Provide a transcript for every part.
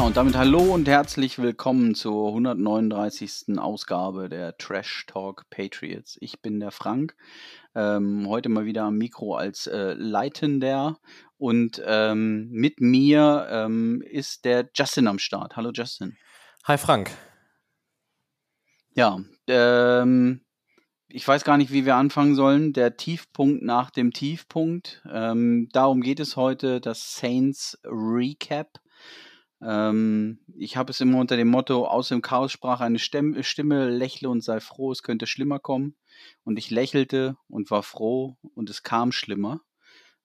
Ja, und damit hallo und herzlich willkommen zur 139. Ausgabe der Trash Talk Patriots. Ich bin der Frank, ähm, heute mal wieder am Mikro als äh, Leitender und ähm, mit mir ähm, ist der Justin am Start. Hallo Justin. Hi Frank. Ja, ähm, ich weiß gar nicht, wie wir anfangen sollen. Der Tiefpunkt nach dem Tiefpunkt. Ähm, darum geht es heute, das Saints Recap. Ähm, ich habe es immer unter dem Motto, aus dem Chaos sprach eine Stimme, Stimme, lächle und sei froh, es könnte schlimmer kommen. Und ich lächelte und war froh und es kam schlimmer.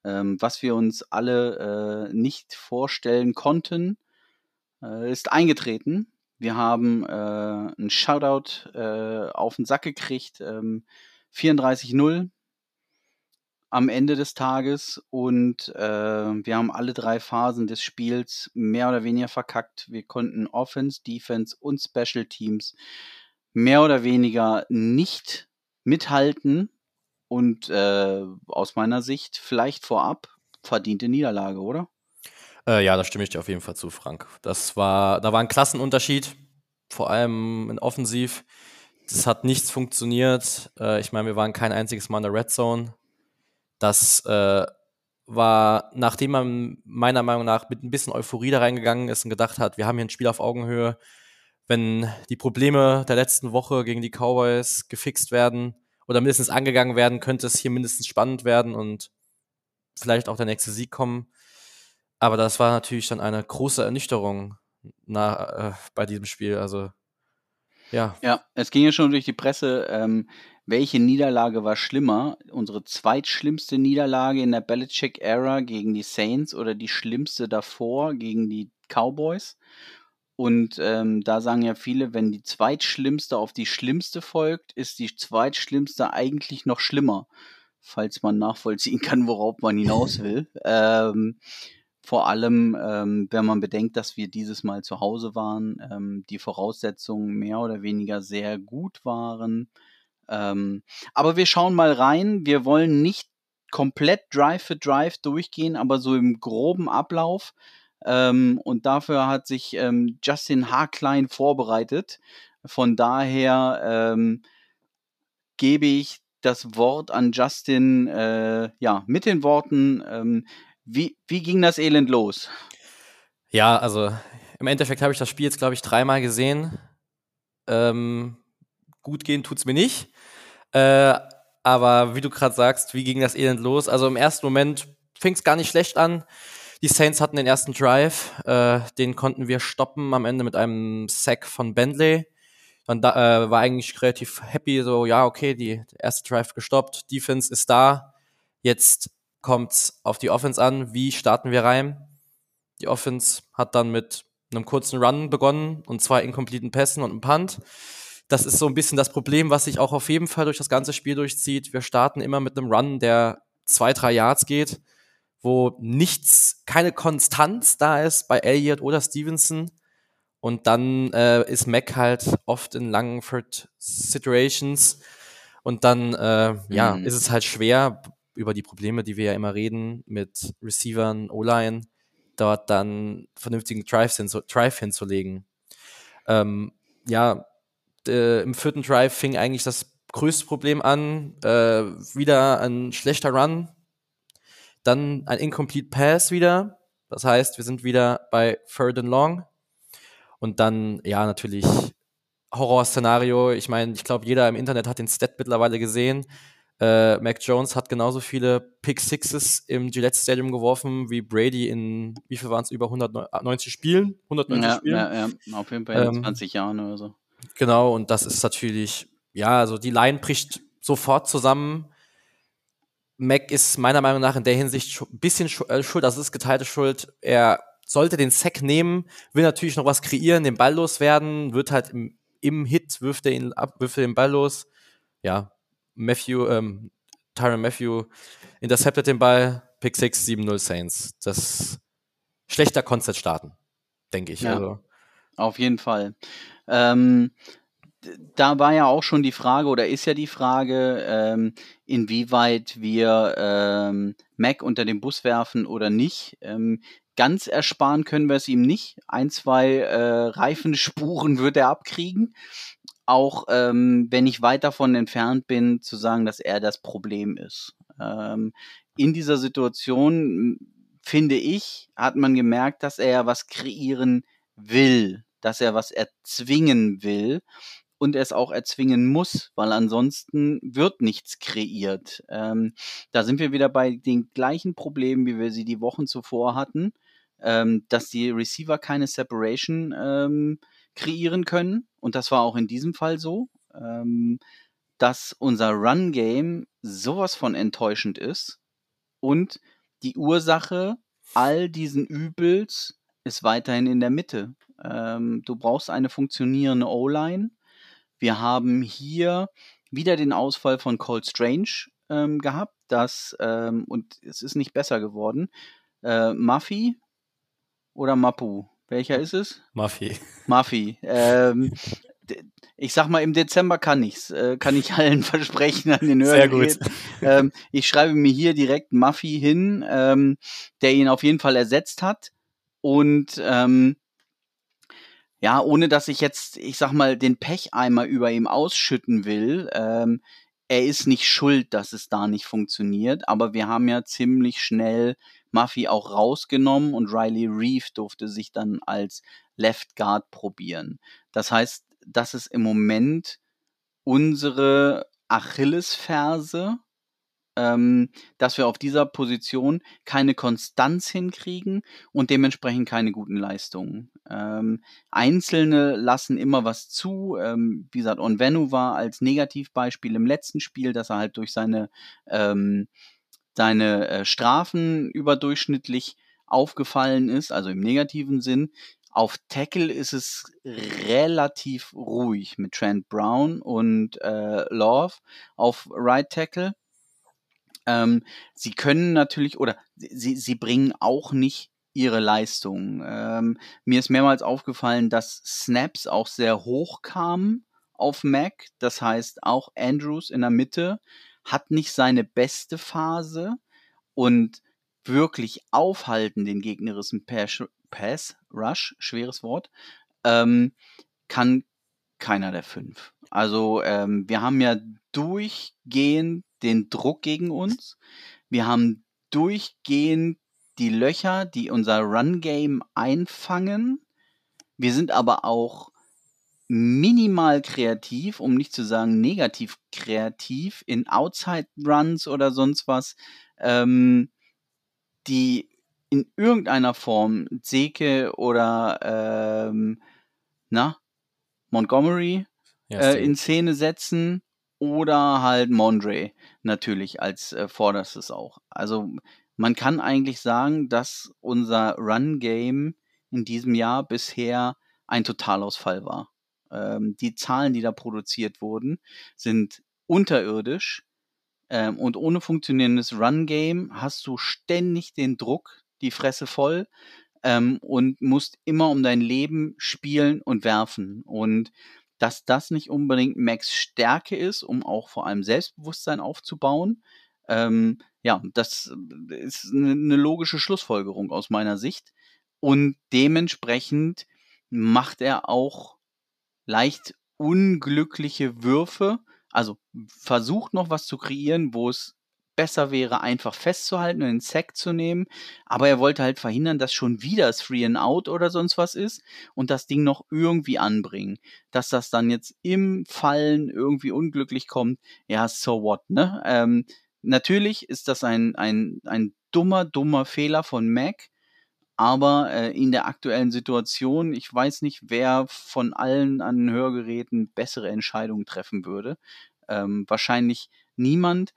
Ähm, was wir uns alle äh, nicht vorstellen konnten, äh, ist eingetreten. Wir haben äh, einen Shoutout äh, auf den Sack gekriegt, ähm, 34-0 am Ende des Tages und äh, wir haben alle drei Phasen des Spiels mehr oder weniger verkackt. Wir konnten Offense, Defense und Special Teams mehr oder weniger nicht mithalten und äh, aus meiner Sicht vielleicht vorab verdiente Niederlage, oder? Äh, ja, da stimme ich dir auf jeden Fall zu, Frank. Das war, da war ein Klassenunterschied, vor allem in Offensiv. Das hat nichts funktioniert. Äh, ich meine, wir waren kein einziges Mal in der Red Zone. Das äh, war, nachdem man meiner Meinung nach mit ein bisschen Euphorie da reingegangen ist und gedacht hat, wir haben hier ein Spiel auf Augenhöhe. Wenn die Probleme der letzten Woche gegen die Cowboys gefixt werden oder mindestens angegangen werden, könnte es hier mindestens spannend werden und vielleicht auch der nächste Sieg kommen. Aber das war natürlich dann eine große Ernüchterung na, äh, bei diesem Spiel. Also, ja. Ja, es ging ja schon durch die Presse. Ähm, welche Niederlage war schlimmer? Unsere zweitschlimmste Niederlage in der Belichick-Ära gegen die Saints oder die schlimmste davor gegen die Cowboys? Und ähm, da sagen ja viele, wenn die zweitschlimmste auf die schlimmste folgt, ist die zweitschlimmste eigentlich noch schlimmer, falls man nachvollziehen kann, worauf man hinaus will. ähm, vor allem, ähm, wenn man bedenkt, dass wir dieses Mal zu Hause waren, ähm, die Voraussetzungen mehr oder weniger sehr gut waren. Ähm, aber wir schauen mal rein. Wir wollen nicht komplett Drive für Drive durchgehen, aber so im groben Ablauf. Ähm, und dafür hat sich ähm, Justin Haarklein vorbereitet. Von daher ähm, gebe ich das Wort an Justin, äh, ja, mit den Worten, ähm, wie, wie ging das Elend los? Ja, also im Endeffekt habe ich das Spiel jetzt, glaube ich, dreimal gesehen. Ähm, gut gehen tut es mir nicht. Äh, aber wie du gerade sagst, wie ging das Elend los? Also im ersten Moment fing es gar nicht schlecht an. Die Saints hatten den ersten Drive, äh, den konnten wir stoppen am Ende mit einem Sack von Bentley. Dann da, äh, war eigentlich relativ happy, so ja, okay, die erste Drive gestoppt, Defense ist da. Jetzt kommt auf die Offense an. Wie starten wir rein? Die Offense hat dann mit einem kurzen Run begonnen und zwei inkompleten Pässen und einem Punt. Das ist so ein bisschen das Problem, was sich auch auf jeden Fall durch das ganze Spiel durchzieht. Wir starten immer mit einem Run, der zwei, drei Yards geht, wo nichts, keine Konstanz da ist bei Elliott oder Stevenson. Und dann äh, ist Mac halt oft in langen Third Situations. Und dann, äh, ja, mhm. ist es halt schwer, über die Probleme, die wir ja immer reden, mit Receivern, O-Line, dort dann vernünftigen Drive, hinzu, Drive hinzulegen. Ähm, ja, äh, im vierten Drive fing eigentlich das größte Problem an. Äh, wieder ein schlechter Run, dann ein Incomplete Pass wieder. Das heißt, wir sind wieder bei Third and Long. Und dann, ja, natürlich Horrorszenario. Ich meine, ich glaube, jeder im Internet hat den Stat mittlerweile gesehen. Äh, Mac Jones hat genauso viele Pick Sixes im Gillette Stadium geworfen wie Brady in, wie viel waren es, über 190 Spielen? 190 ja, Spielen? Ja, ja, auf jeden Fall in ähm, 20 Jahren oder so. Genau, und das ist natürlich, ja, also die Line bricht sofort zusammen. Mac ist meiner Meinung nach in der Hinsicht ein bisschen äh, schuld, also es ist geteilte Schuld. Er sollte den Sack nehmen, will natürlich noch was kreieren, den Ball loswerden, wird halt im, im Hit, wirft er ihn ab, wirft er den Ball los. Ja, Matthew, ähm, Tyron Matthew interceptet den Ball, Pick 6, 7-0 Saints. Das schlechter Konzept starten, denke ich. Ja, also. Auf jeden Fall. Ähm, da war ja auch schon die Frage oder ist ja die Frage, ähm, inwieweit wir ähm, Mac unter den Bus werfen oder nicht. Ähm, ganz ersparen können wir es ihm nicht. Ein, zwei äh, Reifenspuren wird er abkriegen. Auch ähm, wenn ich weit davon entfernt bin, zu sagen, dass er das Problem ist. Ähm, in dieser Situation, finde ich, hat man gemerkt, dass er was kreieren will, dass er was erzwingen will und es auch erzwingen muss, weil ansonsten wird nichts kreiert. Ähm, da sind wir wieder bei den gleichen Problemen, wie wir sie die Wochen zuvor hatten, ähm, dass die Receiver keine Separation ähm, kreieren können. Und das war auch in diesem Fall so, ähm, dass unser Run-Game sowas von enttäuschend ist und die Ursache all diesen Übels ist weiterhin in der Mitte. Ähm, du brauchst eine funktionierende O-Line wir haben hier wieder den Ausfall von Cold Strange ähm, gehabt, das, ähm, und es ist nicht besser geworden. Äh, Muffy oder Mapu? Welcher ist es? Muffy. Muffy. Ähm, ich sag mal, im Dezember kann ich's, äh, kann ich allen versprechen an den Hörern. Sehr gut. Ähm, ich schreibe mir hier direkt Muffy hin, ähm, der ihn auf jeden Fall ersetzt hat. Und ähm, ja, ohne dass ich jetzt, ich sag mal, den Pecheimer über ihm ausschütten will. Ähm, er ist nicht schuld, dass es da nicht funktioniert, aber wir haben ja ziemlich schnell Muffy auch rausgenommen und Riley Reeve durfte sich dann als Left Guard probieren. Das heißt, das ist im Moment unsere Achillesferse ähm, dass wir auf dieser Position keine Konstanz hinkriegen und dementsprechend keine guten Leistungen. Ähm, Einzelne lassen immer was zu. Ähm, wie gesagt, Onvenu war als Negativbeispiel im letzten Spiel, dass er halt durch seine, ähm, seine äh, Strafen überdurchschnittlich aufgefallen ist, also im negativen Sinn. Auf Tackle ist es relativ ruhig mit Trent Brown und äh, Love auf Right Tackle. Ähm, sie können natürlich oder sie, sie bringen auch nicht ihre Leistung. Ähm, mir ist mehrmals aufgefallen, dass Snaps auch sehr hoch kamen auf Mac. Das heißt, auch Andrews in der Mitte hat nicht seine beste Phase und wirklich aufhalten den gegnerischen Pass, Pass Rush, schweres Wort, ähm, kann keiner der fünf. Also ähm, wir haben ja durchgehend den Druck gegen uns. Wir haben durchgehend die Löcher, die unser Run-Game einfangen. Wir sind aber auch minimal kreativ, um nicht zu sagen negativ kreativ, in Outside-Runs oder sonst was, ähm, die in irgendeiner Form Zeke oder ähm, na, Montgomery ja, äh, in Szene setzen oder halt Mondre natürlich als äh, vorderstes auch. Also man kann eigentlich sagen, dass unser Run-Game in diesem Jahr bisher ein Totalausfall war. Ähm, die Zahlen, die da produziert wurden, sind unterirdisch. Ähm, und ohne funktionierendes Run-Game hast du ständig den Druck, die Fresse voll ähm, und musst immer um dein Leben spielen und werfen. Und dass das nicht unbedingt Max Stärke ist, um auch vor allem Selbstbewusstsein aufzubauen. Ähm, ja, das ist eine ne logische Schlussfolgerung aus meiner Sicht. Und dementsprechend macht er auch leicht unglückliche Würfe. Also versucht noch was zu kreieren, wo es besser wäre, einfach festzuhalten und den Sack zu nehmen. Aber er wollte halt verhindern, dass schon wieder das Free and Out oder sonst was ist und das Ding noch irgendwie anbringen. Dass das dann jetzt im Fallen irgendwie unglücklich kommt, ja, so what, ne? Ähm, natürlich ist das ein, ein, ein dummer, dummer Fehler von Mac. Aber äh, in der aktuellen Situation, ich weiß nicht, wer von allen an Hörgeräten bessere Entscheidungen treffen würde. Ähm, wahrscheinlich niemand.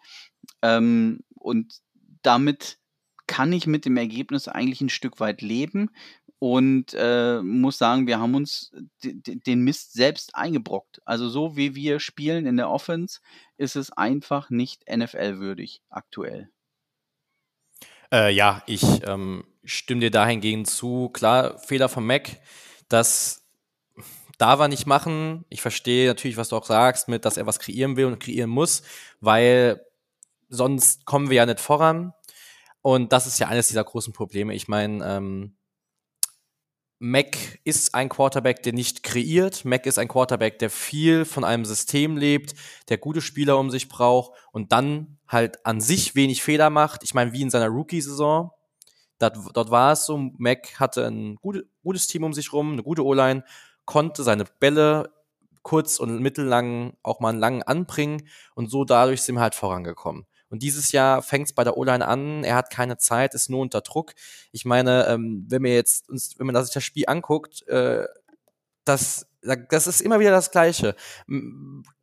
Ähm, und damit kann ich mit dem Ergebnis eigentlich ein Stück weit leben und äh, muss sagen, wir haben uns den Mist selbst eingebrockt. Also so wie wir spielen in der Offense, ist es einfach nicht NFL-würdig aktuell. Äh, ja, ich ähm, stimme dir dahingegen zu. Klar, Fehler von Mac, das darf er nicht machen. Ich verstehe natürlich, was du auch sagst, mit, dass er was kreieren will und kreieren muss, weil sonst kommen wir ja nicht voran. Und das ist ja eines dieser großen Probleme. Ich meine, ähm, Mac ist ein Quarterback, der nicht kreiert. Mac ist ein Quarterback, der viel von einem System lebt, der gute Spieler um sich braucht und dann halt an sich wenig Fehler macht. Ich meine, wie in seiner Rookie-Saison. Dort, war es so, Mac hatte ein gute, gutes Team um sich rum, eine gute O-Line, konnte seine Bälle kurz- und mittellang auch mal einen langen anbringen und so dadurch sind wir halt vorangekommen. Und dieses Jahr fängt es bei der O-Line an. Er hat keine Zeit, ist nur unter Druck. Ich meine, ähm, wenn wir jetzt uns, wenn man sich das Spiel anguckt, äh, das, das ist immer wieder das Gleiche.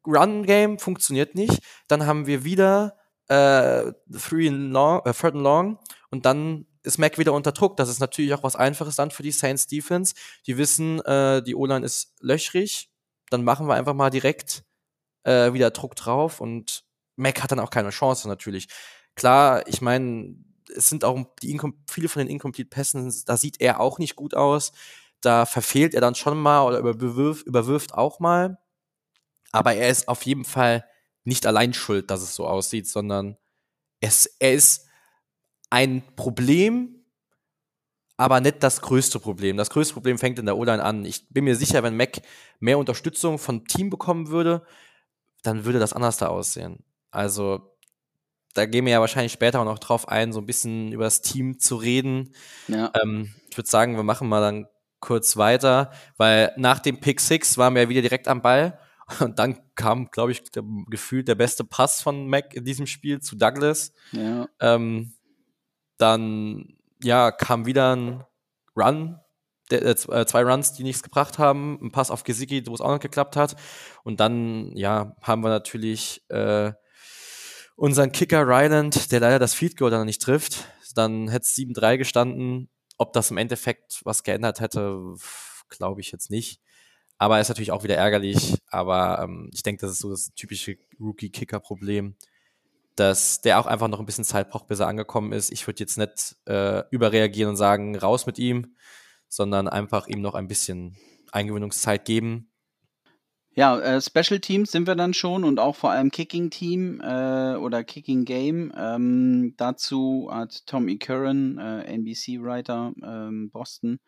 Run-Game funktioniert nicht. Dann haben wir wieder äh, three and long, äh, third and long und dann ist Mac wieder unter Druck. Das ist natürlich auch was Einfaches dann für die Saints Defense. Die wissen, äh, die O-Line ist löchrig. Dann machen wir einfach mal direkt äh, wieder Druck drauf und Mac hat dann auch keine Chance natürlich. Klar, ich meine, es sind auch die viele von den Incomplete Pässen, da sieht er auch nicht gut aus. Da verfehlt er dann schon mal oder überwirft, überwirft auch mal. Aber er ist auf jeden Fall nicht allein schuld, dass es so aussieht, sondern es, er ist ein Problem, aber nicht das größte Problem. Das größte Problem fängt in der O-Line an. Ich bin mir sicher, wenn Mac mehr Unterstützung vom Team bekommen würde, dann würde das anders da aussehen. Also da gehen wir ja wahrscheinlich später auch noch drauf ein, so ein bisschen über das Team zu reden. Ja. Ähm, ich würde sagen, wir machen mal dann kurz weiter, weil nach dem Pick Six waren wir ja wieder direkt am Ball. Und dann kam, glaube ich, der, gefühlt der beste Pass von Mac in diesem Spiel zu Douglas. Ja. Ähm, dann, ja, kam wieder ein Run, der, äh, äh, zwei Runs, die nichts gebracht haben, ein Pass auf Gesicki, wo es auch noch geklappt hat. Und dann, ja, haben wir natürlich äh, unseren Kicker Ryland, der leider das Field Goal dann nicht trifft, dann hätte es 7-3 gestanden. Ob das im Endeffekt was geändert hätte, glaube ich jetzt nicht. Aber ist natürlich auch wieder ärgerlich. Aber ähm, ich denke, das ist so das typische Rookie-Kicker-Problem, dass der auch einfach noch ein bisschen Zeit braucht, bis er angekommen ist. Ich würde jetzt nicht äh, überreagieren und sagen, raus mit ihm, sondern einfach ihm noch ein bisschen Eingewöhnungszeit geben. Ja, äh, Special Teams sind wir dann schon und auch vor allem Kicking Team äh, oder Kicking Game. Ähm, dazu hat Tom E. Curran, äh, NBC-Writer, ähm, Boston.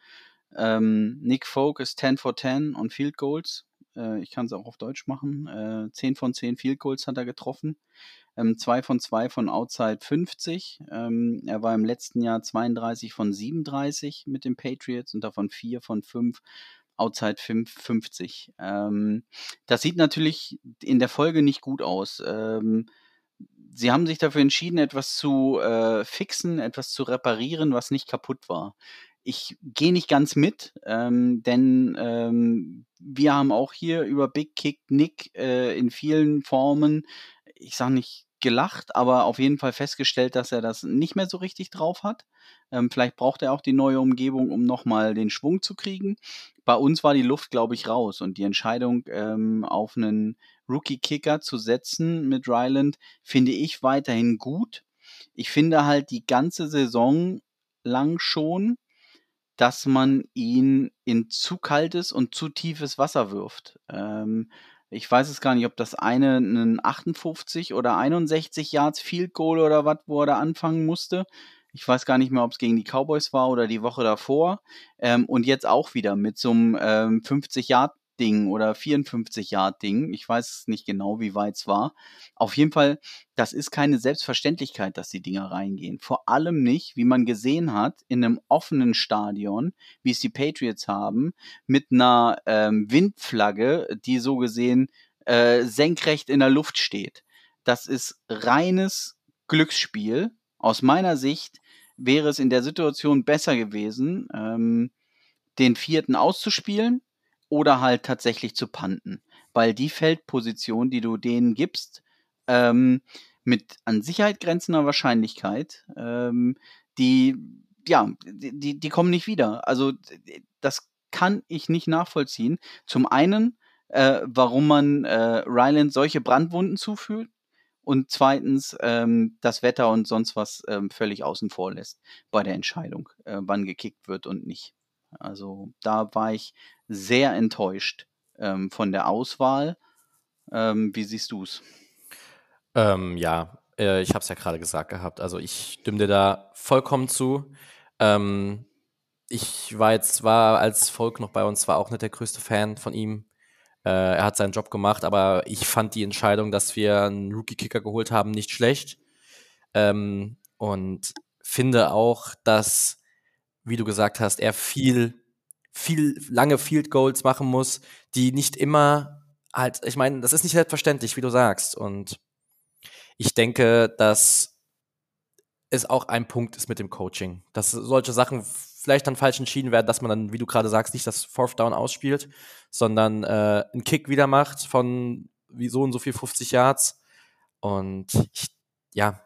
Ähm, Nick Folk ist 10 for 10 on Field Goals. Äh, ich kann es auch auf Deutsch machen. Äh, 10 von 10 Field Goals hat er getroffen. Ähm, 2 von 2 von Outside 50. Ähm, er war im letzten Jahr 32 von 37 mit den Patriots und davon 4 von 5 Outside 50. Ähm, das sieht natürlich in der Folge nicht gut aus. Ähm, sie haben sich dafür entschieden, etwas zu äh, fixen, etwas zu reparieren, was nicht kaputt war. Ich gehe nicht ganz mit, ähm, denn ähm, wir haben auch hier über Big Kick Nick äh, in vielen Formen, ich sage nicht gelacht, aber auf jeden Fall festgestellt, dass er das nicht mehr so richtig drauf hat. Ähm, vielleicht braucht er auch die neue Umgebung, um nochmal den Schwung zu kriegen. Bei uns war die Luft, glaube ich, raus und die Entscheidung ähm, auf einen Rookie-Kicker zu setzen mit Ryland finde ich weiterhin gut. Ich finde halt die ganze Saison lang schon, dass man ihn in zu kaltes und zu tiefes Wasser wirft. Ähm, ich weiß es gar nicht, ob das eine einen 58 oder 61 Yards Field Goal oder was, wo er da anfangen musste. Ich weiß gar nicht mehr, ob es gegen die Cowboys war oder die Woche davor. Ähm, und jetzt auch wieder mit so einem ähm, 50 Yard Ding oder 54 Yard Ding. Ich weiß nicht genau, wie weit es war. Auf jeden Fall, das ist keine Selbstverständlichkeit, dass die Dinger reingehen. Vor allem nicht, wie man gesehen hat, in einem offenen Stadion, wie es die Patriots haben, mit einer ähm, Windflagge, die so gesehen äh, senkrecht in der Luft steht. Das ist reines Glücksspiel. Aus meiner Sicht wäre es in der Situation besser gewesen, ähm, den vierten auszuspielen oder halt tatsächlich zu panten. Weil die Feldposition, die du denen gibst, ähm, mit an Sicherheit grenzender Wahrscheinlichkeit, ähm, die, ja, die, die kommen nicht wieder. Also das kann ich nicht nachvollziehen. Zum einen, äh, warum man äh, Ryland solche Brandwunden zufügt und zweitens ähm, das Wetter und sonst was ähm, völlig außen vor lässt bei der Entscheidung, äh, wann gekickt wird und nicht. Also da war ich sehr enttäuscht ähm, von der Auswahl. Ähm, wie siehst du es? Ähm, ja, äh, ich habe es ja gerade gesagt gehabt. Also ich stimme dir da vollkommen zu. Ähm, ich war jetzt, war als Volk noch bei uns, war auch nicht der größte Fan von ihm. Äh, er hat seinen Job gemacht, aber ich fand die Entscheidung, dass wir einen Rookie-Kicker geholt haben, nicht schlecht. Ähm, und finde auch, dass, wie du gesagt hast, er viel, viel lange Field Goals machen muss, die nicht immer halt, ich meine, das ist nicht selbstverständlich, wie du sagst. Und ich denke, dass es auch ein Punkt ist mit dem Coaching, dass solche Sachen vielleicht dann falsch entschieden werden, dass man dann, wie du gerade sagst, nicht das Fourth Down ausspielt, sondern äh, einen Kick wieder macht von wie so und so viel 50 Yards. Und ich, ja,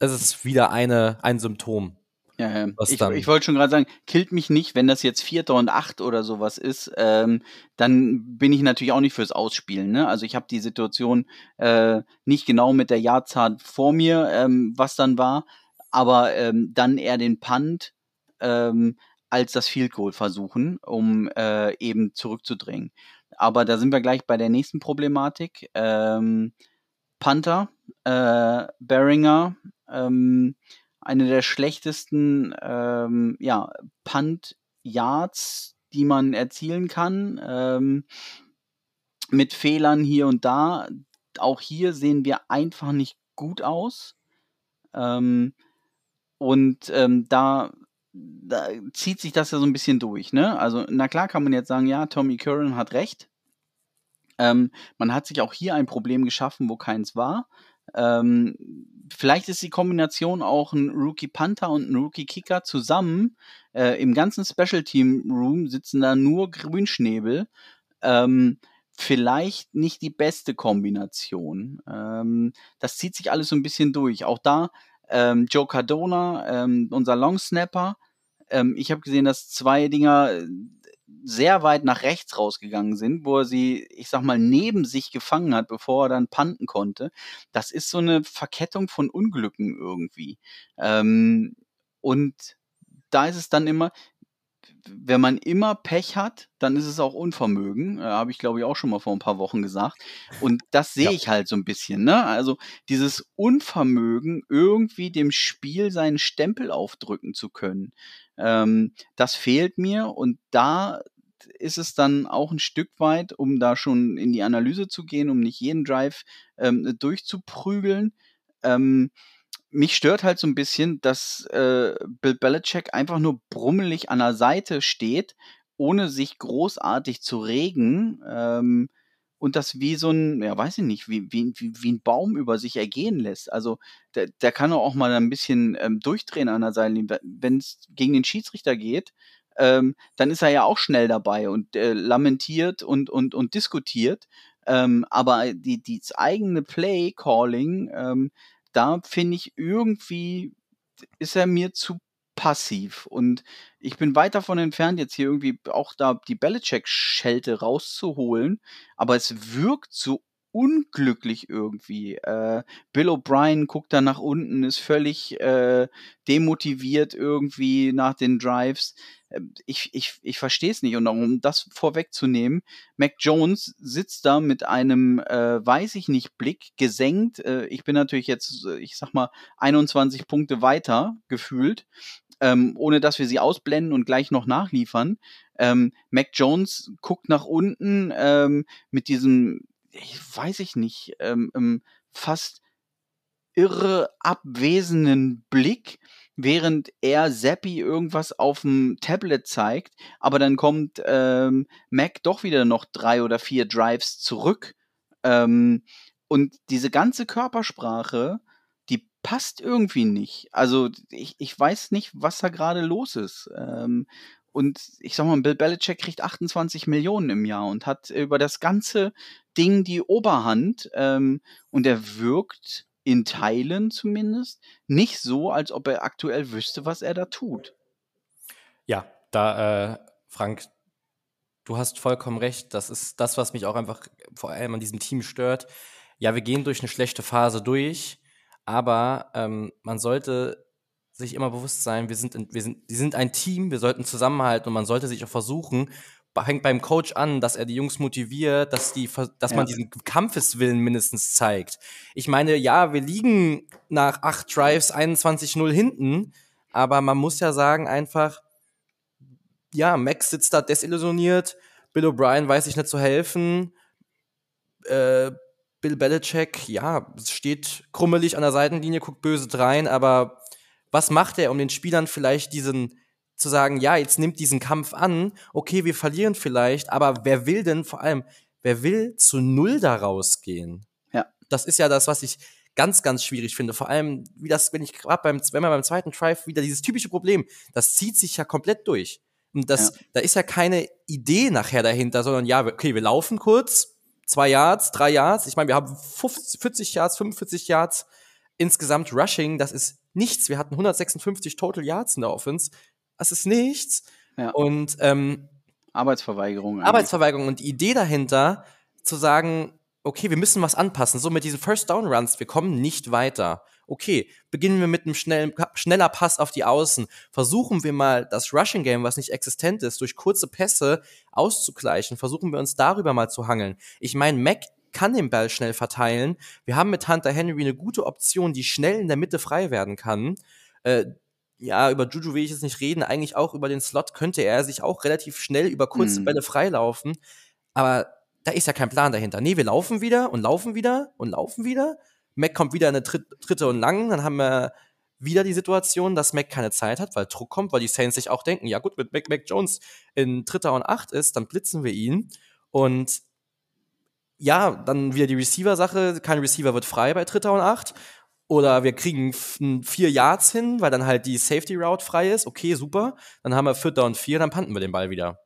es ist wieder eine, ein Symptom. Ja, ja. Ich, ich wollte schon gerade sagen, killt mich nicht, wenn das jetzt Vierter und Acht oder sowas ist, ähm, dann bin ich natürlich auch nicht fürs Ausspielen. Ne? Also ich habe die Situation äh, nicht genau mit der Jahrzahl vor mir, ähm, was dann war, aber ähm, dann eher den Punt ähm, als das Field Goal versuchen, um äh, eben zurückzudrängen. Aber da sind wir gleich bei der nächsten Problematik. Ähm, Panther, äh, Beringer, ähm, eine der schlechtesten ähm, ja, Punt-Yards, die man erzielen kann. Ähm, mit Fehlern hier und da. Auch hier sehen wir einfach nicht gut aus. Ähm, und ähm, da da zieht sich das ja so ein bisschen durch, ne? Also, na klar kann man jetzt sagen, ja, Tommy Curran hat recht. Ähm, man hat sich auch hier ein Problem geschaffen, wo keins war. Ähm, vielleicht ist die Kombination auch ein Rookie Panther und ein Rookie Kicker zusammen. Äh, Im ganzen Special Team Room sitzen da nur Grünschnäbel. Ähm, vielleicht nicht die beste Kombination. Ähm, das zieht sich alles so ein bisschen durch. Auch da ähm, Joe Cardona, ähm, unser Long Snapper, ähm, ich habe gesehen, dass zwei Dinger äh, sehr weit nach rechts rausgegangen sind, wo er sie, ich sag mal, neben sich gefangen hat, bevor er dann panten konnte. Das ist so eine Verkettung von Unglücken irgendwie. Ähm, und da ist es dann immer, wenn man immer Pech hat, dann ist es auch Unvermögen. Äh, Habe ich, glaube ich, auch schon mal vor ein paar Wochen gesagt. Und das sehe ja. ich halt so ein bisschen. Ne? Also dieses Unvermögen, irgendwie dem Spiel seinen Stempel aufdrücken zu können, ähm, das fehlt mir. Und da ist es dann auch ein Stück weit, um da schon in die Analyse zu gehen, um nicht jeden Drive ähm, durchzuprügeln. Ähm, mich stört halt so ein bisschen, dass äh, Bill Belichick einfach nur brummelig an der Seite steht, ohne sich großartig zu regen. Ähm, und das wie so ein, ja, weiß ich nicht, wie, wie, wie, ein Baum über sich ergehen lässt. Also der, der kann auch mal ein bisschen ähm, durchdrehen an der Seite. Wenn es gegen den Schiedsrichter geht, ähm, dann ist er ja auch schnell dabei und äh, lamentiert und, und, und diskutiert. Ähm, aber die, die eigene Play-Calling, ähm, da finde ich irgendwie, ist er mir zu passiv. Und ich bin weit davon entfernt, jetzt hier irgendwie auch da die Belichick-Schelte rauszuholen. Aber es wirkt so unglücklich irgendwie. Äh, Bill O'Brien guckt da nach unten, ist völlig äh, demotiviert irgendwie nach den Drives. Ähm, ich, ich, ich verstehe es nicht. Und um das vorwegzunehmen, Mac Jones sitzt da mit einem, äh, weiß ich nicht, Blick gesenkt. Äh, ich bin natürlich jetzt, ich sag mal, 21 Punkte weiter gefühlt, ähm, ohne dass wir sie ausblenden und gleich noch nachliefern. Ähm, Mac Jones guckt nach unten ähm, mit diesem, ich weiß ich nicht, ähm, ähm, fast irre abwesenden Blick während er Zappi irgendwas auf dem Tablet zeigt, aber dann kommt ähm, Mac doch wieder noch drei oder vier Drives zurück. Ähm, und diese ganze Körpersprache, die passt irgendwie nicht. Also ich, ich weiß nicht, was da gerade los ist. Ähm, und ich sag mal, Bill Belichick kriegt 28 Millionen im Jahr und hat über das ganze Ding die Oberhand. Ähm, und er wirkt in Teilen zumindest, nicht so, als ob er aktuell wüsste, was er da tut. Ja, da, äh, Frank, du hast vollkommen recht. Das ist das, was mich auch einfach vor allem an diesem Team stört. Ja, wir gehen durch eine schlechte Phase durch, aber ähm, man sollte sich immer bewusst sein, wir sind, wir sind, wir sind ein Team, wir sollten zusammenhalten und man sollte sich auch versuchen, hängt beim Coach an, dass er die Jungs motiviert, dass die, dass ja. man diesen Kampfeswillen mindestens zeigt. Ich meine, ja, wir liegen nach acht Drives 21-0 hinten, aber man muss ja sagen einfach, ja, Max sitzt da desillusioniert, Bill O'Brien weiß sich nicht zu helfen, äh, Bill Belichick, ja, steht krummelig an der Seitenlinie, guckt böse drein, aber was macht er, um den Spielern vielleicht diesen zu sagen, ja, jetzt nimmt diesen Kampf an, okay, wir verlieren vielleicht, aber wer will denn vor allem, wer will zu null da rausgehen? Ja. Das ist ja das, was ich ganz, ganz schwierig finde. Vor allem, wie das, wenn ich gerade beim, wenn man beim zweiten Drive wieder dieses typische Problem, das zieht sich ja komplett durch. Und das, ja. da ist ja keine Idee nachher dahinter, sondern ja, okay, wir laufen kurz, zwei Yards, drei Yards. Ich meine, wir haben 50, 40 Yards, 45 Yards insgesamt Rushing. Das ist nichts. Wir hatten 156 Total Yards in der Offense. Das ist nichts. Ja. Und ähm, Arbeitsverweigerung. Eigentlich. Arbeitsverweigerung und die Idee dahinter, zu sagen, okay, wir müssen was anpassen. So mit diesen First Down Runs, wir kommen nicht weiter. Okay, beginnen wir mit einem schnellen, schneller Pass auf die Außen. Versuchen wir mal das Rushing Game, was nicht existent ist, durch kurze Pässe auszugleichen. Versuchen wir uns darüber mal zu hangeln. Ich meine, Mac kann den Ball schnell verteilen. Wir haben mit Hunter Henry eine gute Option, die schnell in der Mitte frei werden kann. Äh, ja, über Juju will ich jetzt nicht reden, eigentlich auch über den Slot könnte er sich auch relativ schnell über kurze hm. Bälle freilaufen. Aber da ist ja kein Plan dahinter. Nee, wir laufen wieder und laufen wieder und laufen wieder. Mac kommt wieder in eine dritte und lang, dann haben wir wieder die Situation, dass Mac keine Zeit hat, weil Druck kommt, weil die Saints sich auch denken, ja gut, wenn Mac, Mac Jones in dritter und acht ist, dann blitzen wir ihn. Und ja, dann wieder die Receiver-Sache, kein Receiver wird frei bei dritter und acht. Oder wir kriegen vier Yards hin, weil dann halt die Safety Route frei ist. Okay, super. Dann haben wir vierter und vier, dann panten wir den Ball wieder.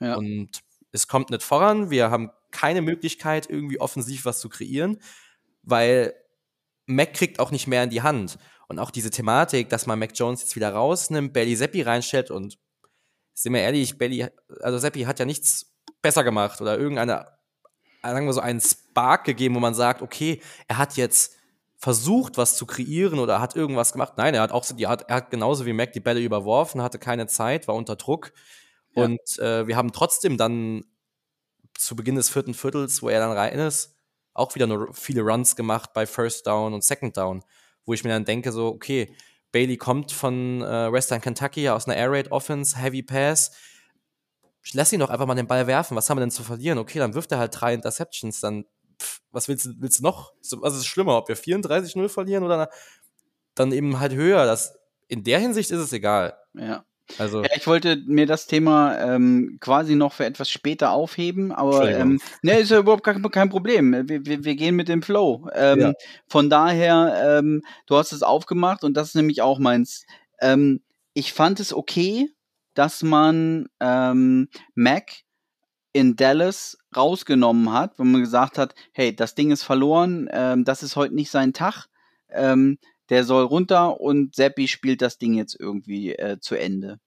Ja. Und es kommt nicht voran. Wir haben keine Möglichkeit, irgendwie offensiv was zu kreieren, weil Mac kriegt auch nicht mehr in die Hand. Und auch diese Thematik, dass man Mac Jones jetzt wieder rausnimmt, Belly Seppi reinstellt und sind wir ehrlich, Belly, also Seppi hat ja nichts besser gemacht oder irgendeine, sagen wir so, einen Spark gegeben, wo man sagt, okay, er hat jetzt versucht, was zu kreieren oder hat irgendwas gemacht. Nein, er hat auch er hat, er hat genauso wie Mac die Bälle überworfen, hatte keine Zeit, war unter Druck. Ja. Und äh, wir haben trotzdem dann zu Beginn des vierten Viertels, wo er dann rein ist, auch wieder nur viele Runs gemacht bei First Down und Second Down, wo ich mir dann denke, so, okay, Bailey kommt von äh, Western Kentucky aus einer Air Raid Offense, Heavy Pass. Lass ihn doch einfach mal den Ball werfen. Was haben wir denn zu verlieren? Okay, dann wirft er halt drei Interceptions, dann was willst du, willst du noch? Was ist schlimmer, ob wir 34-0 verlieren oder dann eben halt höher? Das, in der Hinsicht ist es egal. Ja. Also ja, ich wollte mir das Thema ähm, quasi noch für etwas später aufheben, aber ähm, ne, ist ja überhaupt kein, kein Problem. Wir, wir, wir, gehen mit dem Flow. Ähm, ja. Von daher, ähm, du hast es aufgemacht und das ist nämlich auch meins. Ähm, ich fand es okay, dass man ähm, Mac in Dallas rausgenommen hat, wo man gesagt hat, hey, das Ding ist verloren, ähm, das ist heute nicht sein Tag, ähm, der soll runter und Seppi spielt das Ding jetzt irgendwie äh, zu Ende.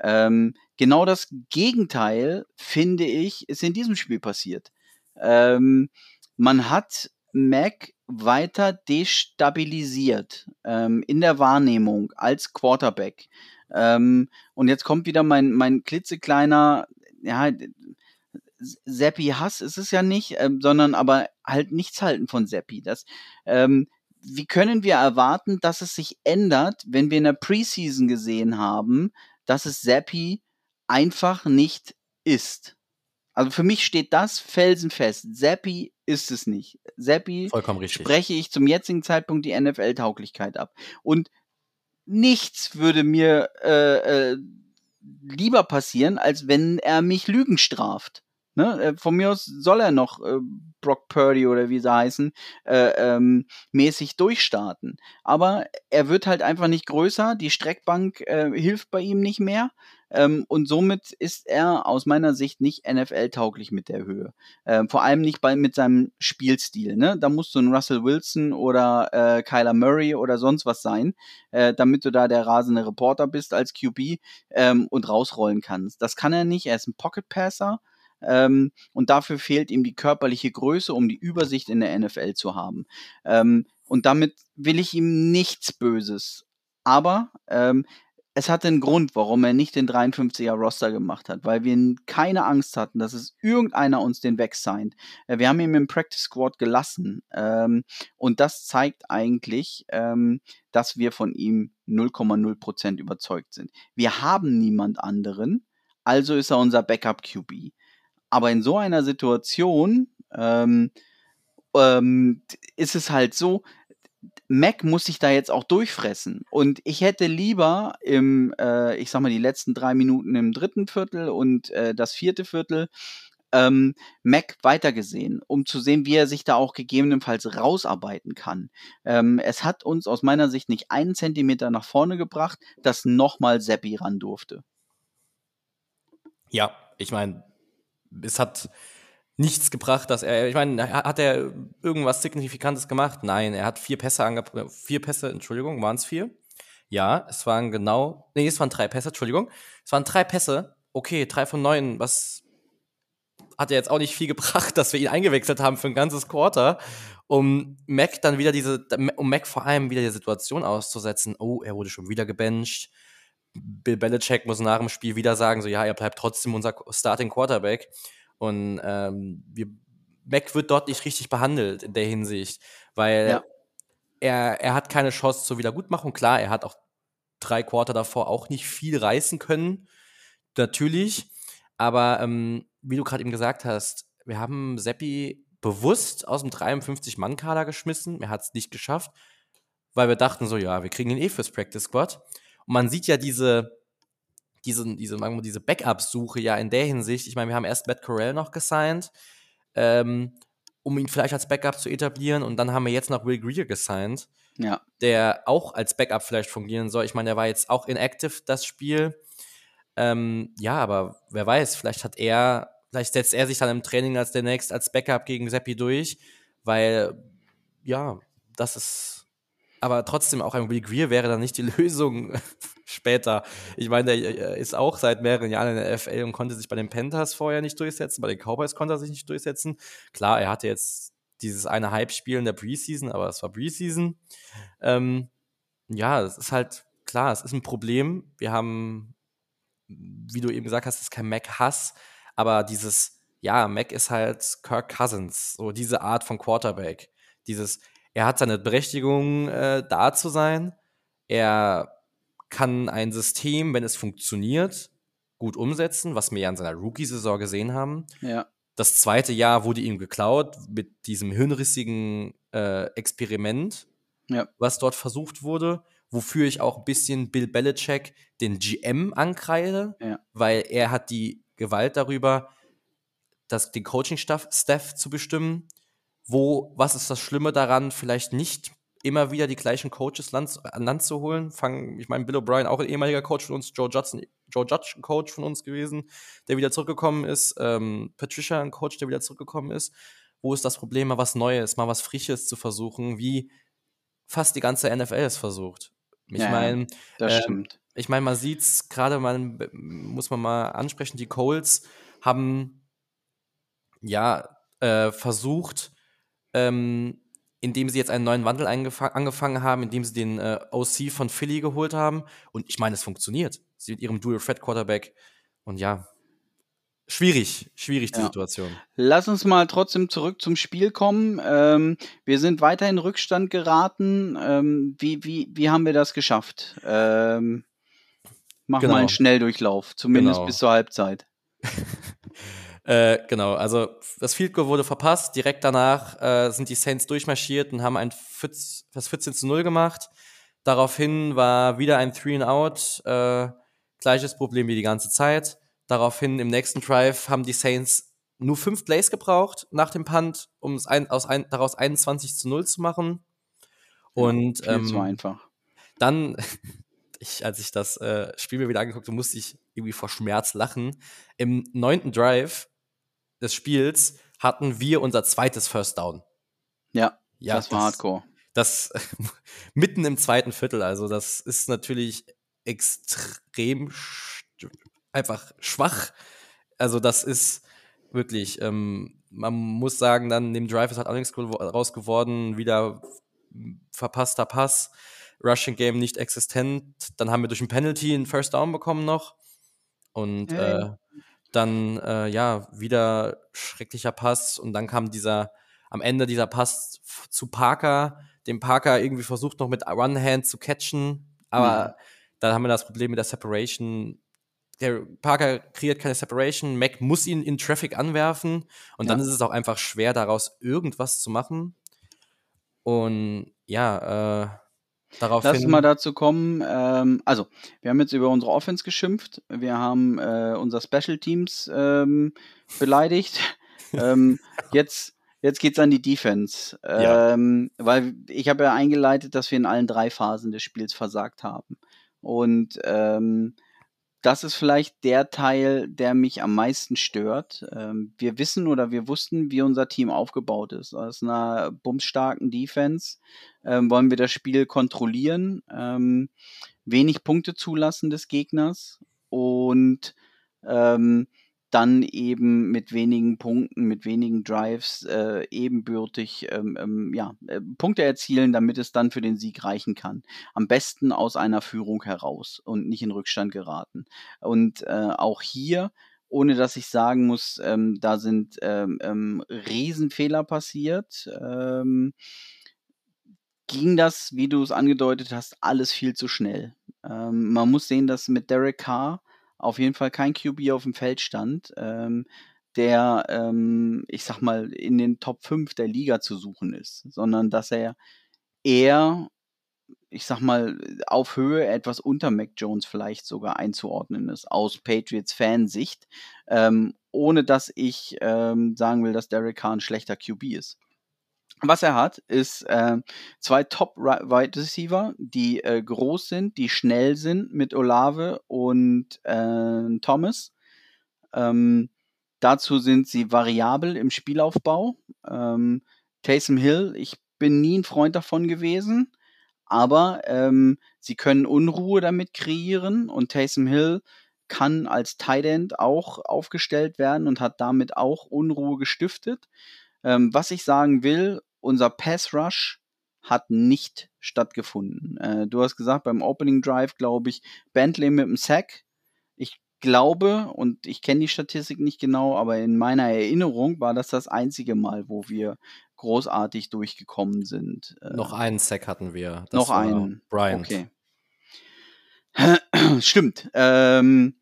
Ähm, genau das Gegenteil, finde ich, ist in diesem Spiel passiert. Ähm, man hat Mac weiter destabilisiert ähm, in der Wahrnehmung als Quarterback. Ähm, und jetzt kommt wieder mein, mein klitzekleiner, ja, Seppi Hass ist es ja nicht, ähm, sondern aber halt nichts halten von Seppi. Das, ähm, wie können wir erwarten, dass es sich ändert, wenn wir in der Preseason gesehen haben, dass es Seppi einfach nicht ist? Also für mich steht das felsenfest. Seppi ist es nicht. Seppi spreche ich zum jetzigen Zeitpunkt die NFL-Tauglichkeit ab. Und nichts würde mir äh, äh, lieber passieren, als wenn er mich Lügen straft. Ne? Äh, von mir aus soll er noch äh, Brock Purdy oder wie sie heißen, äh, ähm, mäßig durchstarten. Aber er wird halt einfach nicht größer, die Streckbank äh, hilft bei ihm nicht mehr. Ähm, und somit ist er aus meiner Sicht nicht NFL-tauglich mit der Höhe. Ähm, vor allem nicht bei, mit seinem Spielstil. Ne? Da musst du ein Russell Wilson oder äh, Kyler Murray oder sonst was sein, äh, damit du da der rasende Reporter bist als QB ähm, und rausrollen kannst. Das kann er nicht. Er ist ein Pocket-Passer. Ähm, und dafür fehlt ihm die körperliche Größe, um die Übersicht in der NFL zu haben. Ähm, und damit will ich ihm nichts Böses. Aber ähm, es hatte einen Grund, warum er nicht den 53er Roster gemacht hat, weil wir keine Angst hatten, dass es irgendeiner uns den wegsigned. Äh, wir haben ihn im Practice Squad gelassen ähm, und das zeigt eigentlich, ähm, dass wir von ihm 0,0% überzeugt sind. Wir haben niemand anderen also ist er unser Backup QB. Aber in so einer Situation ähm, ähm, ist es halt so, Mac muss sich da jetzt auch durchfressen. Und ich hätte lieber im, äh, ich sag mal, die letzten drei Minuten im dritten Viertel und äh, das vierte Viertel ähm, Mac weitergesehen, um zu sehen, wie er sich da auch gegebenenfalls rausarbeiten kann. Ähm, es hat uns aus meiner Sicht nicht einen Zentimeter nach vorne gebracht, dass nochmal Seppi ran durfte. Ja, ich meine, es hat nichts gebracht, dass er, ich meine, hat er irgendwas Signifikantes gemacht? Nein, er hat vier Pässe angebracht, vier Pässe, Entschuldigung, waren es vier? Ja, es waren genau, nee, es waren drei Pässe, Entschuldigung. Es waren drei Pässe, okay, drei von neun, was hat ja jetzt auch nicht viel gebracht, dass wir ihn eingewechselt haben für ein ganzes Quarter, um Mac dann wieder diese, um Mac vor allem wieder die Situation auszusetzen, oh, er wurde schon wieder gebencht. Bill Belichick muss nach dem Spiel wieder sagen, so, ja, er bleibt trotzdem unser Starting Quarterback. Und ähm, wir, Mac wird dort nicht richtig behandelt in der Hinsicht, weil ja. er, er hat keine Chance zur Wiedergutmachung. Klar, er hat auch drei Quarter davor auch nicht viel reißen können, natürlich. Aber ähm, wie du gerade eben gesagt hast, wir haben Seppi bewusst aus dem 53-Mann-Kader geschmissen. Er hat es nicht geschafft, weil wir dachten so, ja, wir kriegen ihn eh fürs Practice Squad. Und man sieht ja diese, diese, diese, diese Backup-Suche ja in der Hinsicht. Ich meine, wir haben erst Matt Corell noch gesigned, ähm, um ihn vielleicht als Backup zu etablieren. Und dann haben wir jetzt noch Will Greer gesigned, ja. der auch als Backup vielleicht fungieren soll. Ich meine, der war jetzt auch inactive, das Spiel. Ähm, ja, aber wer weiß, vielleicht hat er, vielleicht setzt er sich dann im Training als der nächst als Backup gegen Seppi durch, weil, ja, das ist, aber trotzdem auch ein Will Greer wäre dann nicht die Lösung später. Ich meine, der ist auch seit mehreren Jahren in der FL und konnte sich bei den Panthers vorher nicht durchsetzen, bei den Cowboys konnte er sich nicht durchsetzen. Klar, er hatte jetzt dieses eine Hype-Spiel in der Preseason, aber es war Preseason. Ähm, ja, es ist halt klar, es ist ein Problem. Wir haben, wie du eben gesagt hast, es ist kein Mac-Hass, aber dieses, ja, Mac ist halt Kirk Cousins, so diese Art von Quarterback. Dieses, er hat seine Berechtigung, äh, da zu sein. Er kann ein System, wenn es funktioniert, gut umsetzen, was wir ja in seiner Rookie-Saison gesehen haben. Ja. Das zweite Jahr wurde ihm geklaut mit diesem hirnrissigen äh, Experiment, ja. was dort versucht wurde, wofür ich auch ein bisschen Bill Belichick, den GM, ankreide, ja. weil er hat die Gewalt darüber, das, den Coaching-Staff zu bestimmen. Wo, was ist das Schlimme daran, vielleicht nicht immer wieder die gleichen Coaches Land, an Land zu holen. Fangen, ich meine, Bill O'Brien, auch ein ehemaliger Coach von uns, Joe Judson, Joe Judge, ein Coach von uns gewesen, der wieder zurückgekommen ist, ähm, Patricia, ein Coach, der wieder zurückgekommen ist. Wo ist das Problem, mal was Neues, mal was Frisches zu versuchen, wie fast die ganze NFL es versucht. Ich ja, meine, das äh, stimmt. Ich meine, man sieht es gerade, man muss man mal ansprechen, die Coles haben ja äh, versucht, ähm, indem sie jetzt einen neuen Wandel angefangen haben, indem sie den äh, OC von Philly geholt haben. Und ich meine, es funktioniert. Sie mit ihrem Dual Threat Quarterback. Und ja, schwierig, schwierig die ja. Situation. Lass uns mal trotzdem zurück zum Spiel kommen. Ähm, wir sind weiter in Rückstand geraten. Ähm, wie, wie, wie haben wir das geschafft? Ähm, mach genau. mal einen Schnelldurchlauf, zumindest genau. bis zur Halbzeit. Äh, genau, also das Field Goal wurde verpasst. Direkt danach äh, sind die Saints durchmarschiert und haben ein 14, das 14 zu 0 gemacht. Daraufhin war wieder ein Three and Out. Äh, gleiches Problem wie die ganze Zeit. Daraufhin im nächsten Drive haben die Saints nur fünf Plays gebraucht nach dem Punt, um es ein, aus ein, daraus 21 zu 0 zu machen. Und ja, viel ähm, zu einfach. Dann, ich, als ich das äh, Spiel mir wieder angeguckt habe, musste ich irgendwie vor Schmerz lachen. Im neunten Drive des Spiels hatten wir unser zweites First Down. Ja, ja das war das, hardcore. Das mitten im zweiten Viertel, also das ist natürlich extrem sch einfach schwach. Also das ist wirklich, ähm, man muss sagen, dann dem Drive ist halt auch nichts raus geworden, wieder verpasster Pass, Rushing Game nicht existent. Dann haben wir durch ein Penalty einen First Down bekommen noch. Und hey. äh, dann, äh, ja, wieder schrecklicher Pass und dann kam dieser, am Ende dieser Pass zu Parker, dem Parker irgendwie versucht noch mit One-Hand zu catchen, aber mhm. da haben wir das Problem mit der Separation. der Parker kreiert keine Separation, Mac muss ihn in Traffic anwerfen und ja. dann ist es auch einfach schwer, daraus irgendwas zu machen. Und ja, äh, darauf Lass mal dazu kommen. Ähm, also, wir haben jetzt über unsere Offense geschimpft. Wir haben äh, unser Special Teams ähm, beleidigt. ähm, jetzt jetzt geht's an die Defense. Ja. Ähm, weil ich habe ja eingeleitet, dass wir in allen drei Phasen des Spiels versagt haben. Und ähm, das ist vielleicht der Teil, der mich am meisten stört. Ähm, wir wissen oder wir wussten, wie unser Team aufgebaut ist. Aus einer bumsstarken Defense ähm, wollen wir das Spiel kontrollieren, ähm, wenig Punkte zulassen des Gegners und dann eben mit wenigen Punkten, mit wenigen Drives äh, ebenbürtig ähm, ähm, ja, äh, Punkte erzielen, damit es dann für den Sieg reichen kann. Am besten aus einer Führung heraus und nicht in Rückstand geraten. Und äh, auch hier, ohne dass ich sagen muss, ähm, da sind ähm, ähm, Riesenfehler passiert. Ähm, ging das, wie du es angedeutet hast, alles viel zu schnell. Ähm, man muss sehen, dass mit Derek Carr auf jeden Fall kein QB auf dem Feld stand, ähm, der, ähm, ich sag mal, in den Top 5 der Liga zu suchen ist, sondern dass er eher, ich sag mal, auf Höhe etwas unter Mac Jones vielleicht sogar einzuordnen ist, aus Patriots Fansicht, ähm, ohne dass ich ähm, sagen will, dass Derek Carr ein schlechter QB ist. Was er hat, ist äh, zwei Top-Wide Receiver, die äh, groß sind, die schnell sind mit Olave und äh, Thomas. Ähm, dazu sind sie variabel im Spielaufbau. Ähm, Taysom Hill, ich bin nie ein Freund davon gewesen, aber ähm, sie können Unruhe damit kreieren und Taysom Hill kann als Tight End auch aufgestellt werden und hat damit auch Unruhe gestiftet. Ähm, was ich sagen will, unser Pass Rush hat nicht stattgefunden. Äh, du hast gesagt, beim Opening Drive, glaube ich, Bentley mit dem Sack. Ich glaube, und ich kenne die Statistik nicht genau, aber in meiner Erinnerung war das das einzige Mal, wo wir großartig durchgekommen sind. Äh, noch einen Sack hatten wir. Das noch einen. Brian. Okay. Stimmt. Ähm,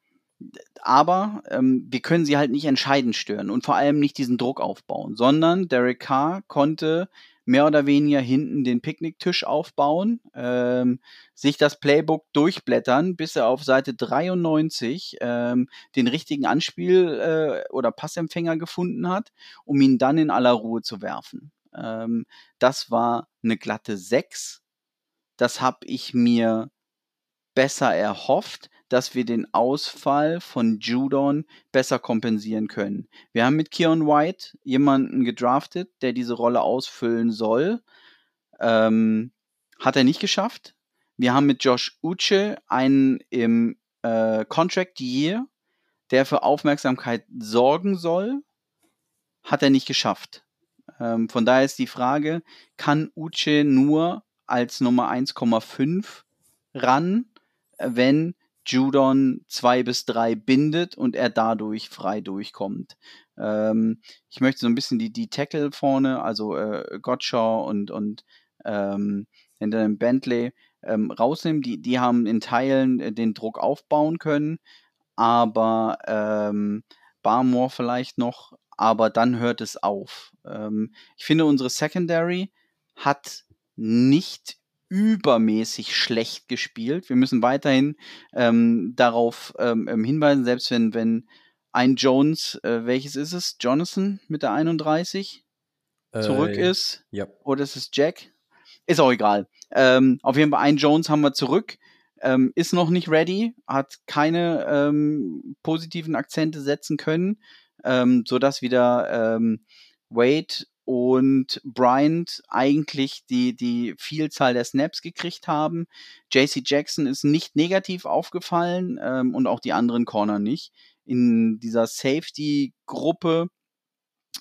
aber ähm, wir können sie halt nicht entscheidend stören und vor allem nicht diesen Druck aufbauen, sondern Derek Carr konnte mehr oder weniger hinten den Picknicktisch aufbauen, ähm, sich das Playbook durchblättern, bis er auf Seite 93 ähm, den richtigen Anspiel- äh, oder Passempfänger gefunden hat, um ihn dann in aller Ruhe zu werfen. Ähm, das war eine glatte 6. Das habe ich mir besser erhofft dass wir den Ausfall von Judon besser kompensieren können. Wir haben mit Keon White jemanden gedraftet, der diese Rolle ausfüllen soll. Ähm, hat er nicht geschafft. Wir haben mit Josh Uche einen im äh, Contract Year, der für Aufmerksamkeit sorgen soll. Hat er nicht geschafft. Ähm, von daher ist die Frage, kann Uche nur als Nummer 1,5 ran, wenn Judon zwei bis drei bindet und er dadurch frei durchkommt. Ähm, ich möchte so ein bisschen die, die Tackle vorne, also äh, Gottschaw und, und ähm, hinter dem Bentley ähm, rausnehmen. Die, die haben in Teilen äh, den Druck aufbauen können, aber ähm, Barmore vielleicht noch, aber dann hört es auf. Ähm, ich finde, unsere Secondary hat nicht übermäßig schlecht gespielt. Wir müssen weiterhin ähm, darauf ähm, ähm hinweisen, selbst wenn, wenn ein Jones, äh, welches ist es? Jonathan mit der 31 äh, zurück ist. Ja. Oder ist es Jack? Ist auch egal. Ähm, auf jeden Fall ein Jones haben wir zurück. Ähm, ist noch nicht ready, hat keine ähm, positiven Akzente setzen können, ähm, sodass wieder ähm, Wade und Bryant eigentlich die, die Vielzahl der Snaps gekriegt haben. JC Jackson ist nicht negativ aufgefallen ähm, und auch die anderen Corner nicht. In dieser Safety-Gruppe,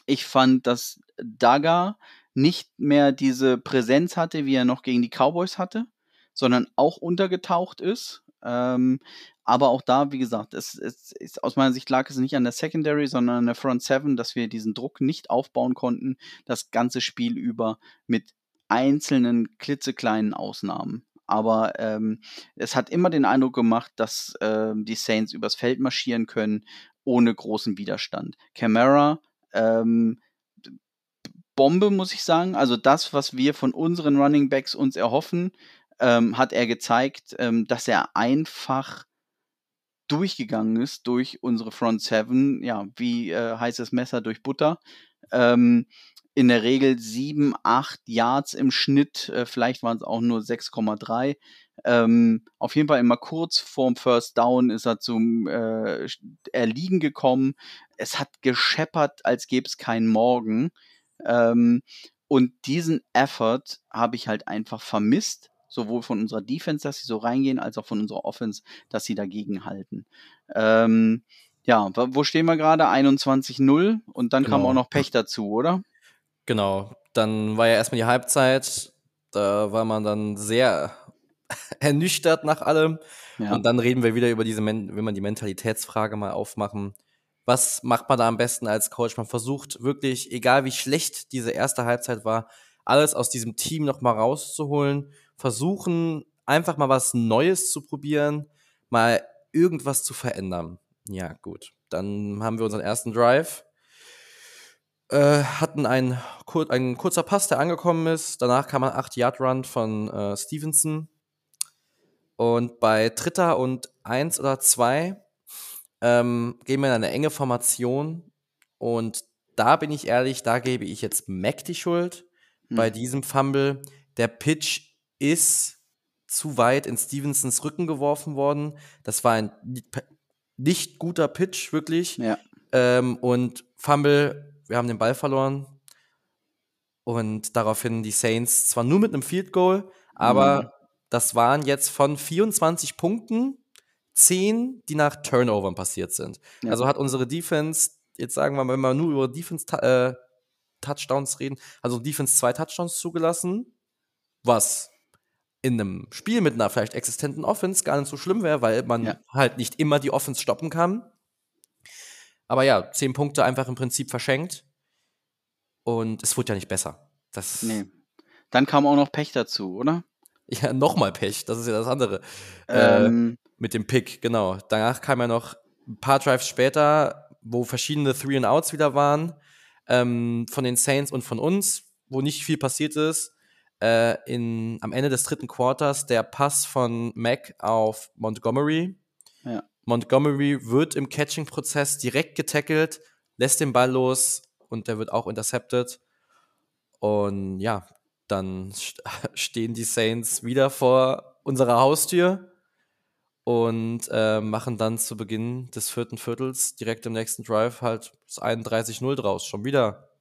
ich fand, dass Daga nicht mehr diese Präsenz hatte, wie er noch gegen die Cowboys hatte, sondern auch untergetaucht ist. Ähm, aber auch da, wie gesagt, es, es, es, aus meiner Sicht lag es nicht an der Secondary, sondern an der Front Seven, dass wir diesen Druck nicht aufbauen konnten, das ganze Spiel über mit einzelnen klitzekleinen Ausnahmen. aber ähm, es hat immer den Eindruck gemacht, dass ähm, die Saints übers Feld marschieren können, ohne großen Widerstand. Camara, ähm, Bombe, muss ich sagen. Also das, was wir von unseren Running Backs uns erhoffen, ähm, hat er gezeigt, ähm, dass er einfach durchgegangen ist durch unsere Front Seven, ja, wie äh, heißes Messer durch Butter. Ähm, in der Regel sieben, acht Yards im Schnitt, äh, vielleicht waren es auch nur 6,3. Ähm, auf jeden Fall immer kurz vorm First Down ist er zum äh, Erliegen gekommen. Es hat gescheppert, als gäbe es keinen Morgen. Ähm, und diesen Effort habe ich halt einfach vermisst sowohl von unserer Defense, dass sie so reingehen, als auch von unserer Offense, dass sie dagegen halten. Ähm, ja, wo stehen wir gerade? 21-0 und dann genau. kam auch noch Pech dazu, oder? Genau, dann war ja erstmal die Halbzeit, da war man dann sehr ernüchtert nach allem. Ja. Und dann reden wir wieder über diese, wenn man die Mentalitätsfrage mal aufmachen. Was macht man da am besten als Coach? Man versucht wirklich, egal wie schlecht diese erste Halbzeit war, alles aus diesem Team nochmal rauszuholen versuchen, einfach mal was Neues zu probieren, mal irgendwas zu verändern. Ja, gut. Dann haben wir unseren ersten Drive. Äh, hatten ein, ein kurzer Pass, der angekommen ist. Danach kam ein 8-Yard-Run von äh, Stevenson. Und bei Dritter und 1 oder 2 ähm, gehen wir in eine enge Formation. Und da bin ich ehrlich, da gebe ich jetzt Mac die Schuld hm. bei diesem Fumble. Der Pitch ist zu weit in Stevensons Rücken geworfen worden. Das war ein nicht guter Pitch, wirklich. Ja. Ähm, und Fumble, wir haben den Ball verloren. Und daraufhin die Saints zwar nur mit einem Field Goal, aber mhm. das waren jetzt von 24 Punkten 10, die nach Turnovern passiert sind. Ja. Also hat unsere Defense, jetzt sagen wir mal, wenn wir nur über Defense äh, Touchdowns reden, also Defense zwei Touchdowns zugelassen, was in einem Spiel mit einer vielleicht existenten Offense gar nicht so schlimm wäre, weil man ja. halt nicht immer die Offense stoppen kann. Aber ja, zehn Punkte einfach im Prinzip verschenkt. Und es wurde ja nicht besser. Das nee. Dann kam auch noch Pech dazu, oder? Ja, nochmal Pech. Das ist ja das andere. Äh, ähm. Äh, mit dem Pick, genau. Danach kam ja noch ein paar Drives später, wo verschiedene Three and Outs wieder waren. Ähm, von den Saints und von uns, wo nicht viel passiert ist äh, in, am Ende des dritten Quarters der Pass von Mac auf Montgomery. Ja. Montgomery wird im Catching-Prozess direkt getackelt, lässt den Ball los und der wird auch intercepted. Und ja, dann stehen die Saints wieder vor unserer Haustür und äh, machen dann zu Beginn des vierten Viertels direkt im nächsten Drive halt das 31-0 draus. Schon wieder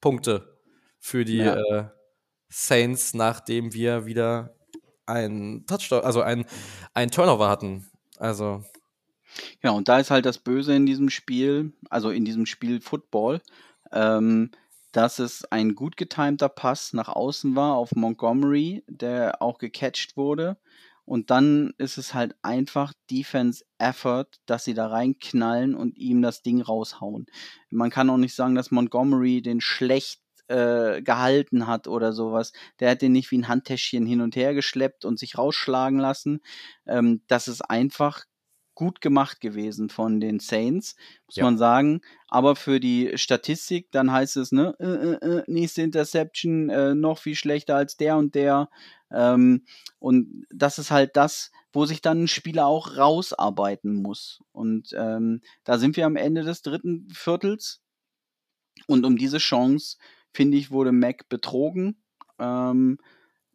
Punkte für die ja. äh, Saints, nachdem wir wieder ein Touchdown, also ein, Turnover hatten. Also. Ja, und da ist halt das Böse in diesem Spiel, also in diesem Spiel Football, ähm, dass es ein gut getimter Pass nach außen war auf Montgomery, der auch gecatcht wurde. Und dann ist es halt einfach Defense Effort, dass sie da reinknallen und ihm das Ding raushauen. Man kann auch nicht sagen, dass Montgomery den schlecht äh, gehalten hat oder sowas. Der hat den nicht wie ein Handtäschchen hin und her geschleppt und sich rausschlagen lassen. Ähm, das ist einfach gut gemacht gewesen von den Saints, muss ja. man sagen. Aber für die Statistik, dann heißt es, ne, äh, äh, äh nächste Interception äh, noch viel schlechter als der und der. Ähm, und das ist halt das, wo sich dann ein Spieler auch rausarbeiten muss. Und ähm, da sind wir am Ende des dritten Viertels. Und um diese Chance finde ich, wurde Mac betrogen. Ähm,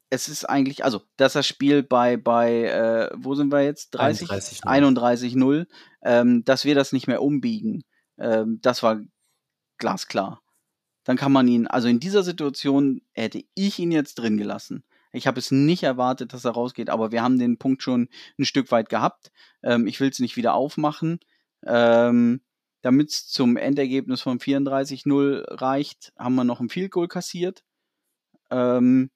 es ist eigentlich, also, dass das Spiel bei, bei äh, wo sind wir jetzt? 30? 31-0, ähm, dass wir das nicht mehr umbiegen, ähm, das war glasklar. Dann kann man ihn, also in dieser Situation hätte ich ihn jetzt drin gelassen. Ich habe es nicht erwartet, dass er rausgeht, aber wir haben den Punkt schon ein Stück weit gehabt. Ähm, ich will es nicht wieder aufmachen. Ähm, damit es zum Endergebnis von 34-0 reicht, haben wir noch ein Field Goal kassiert. Ähm,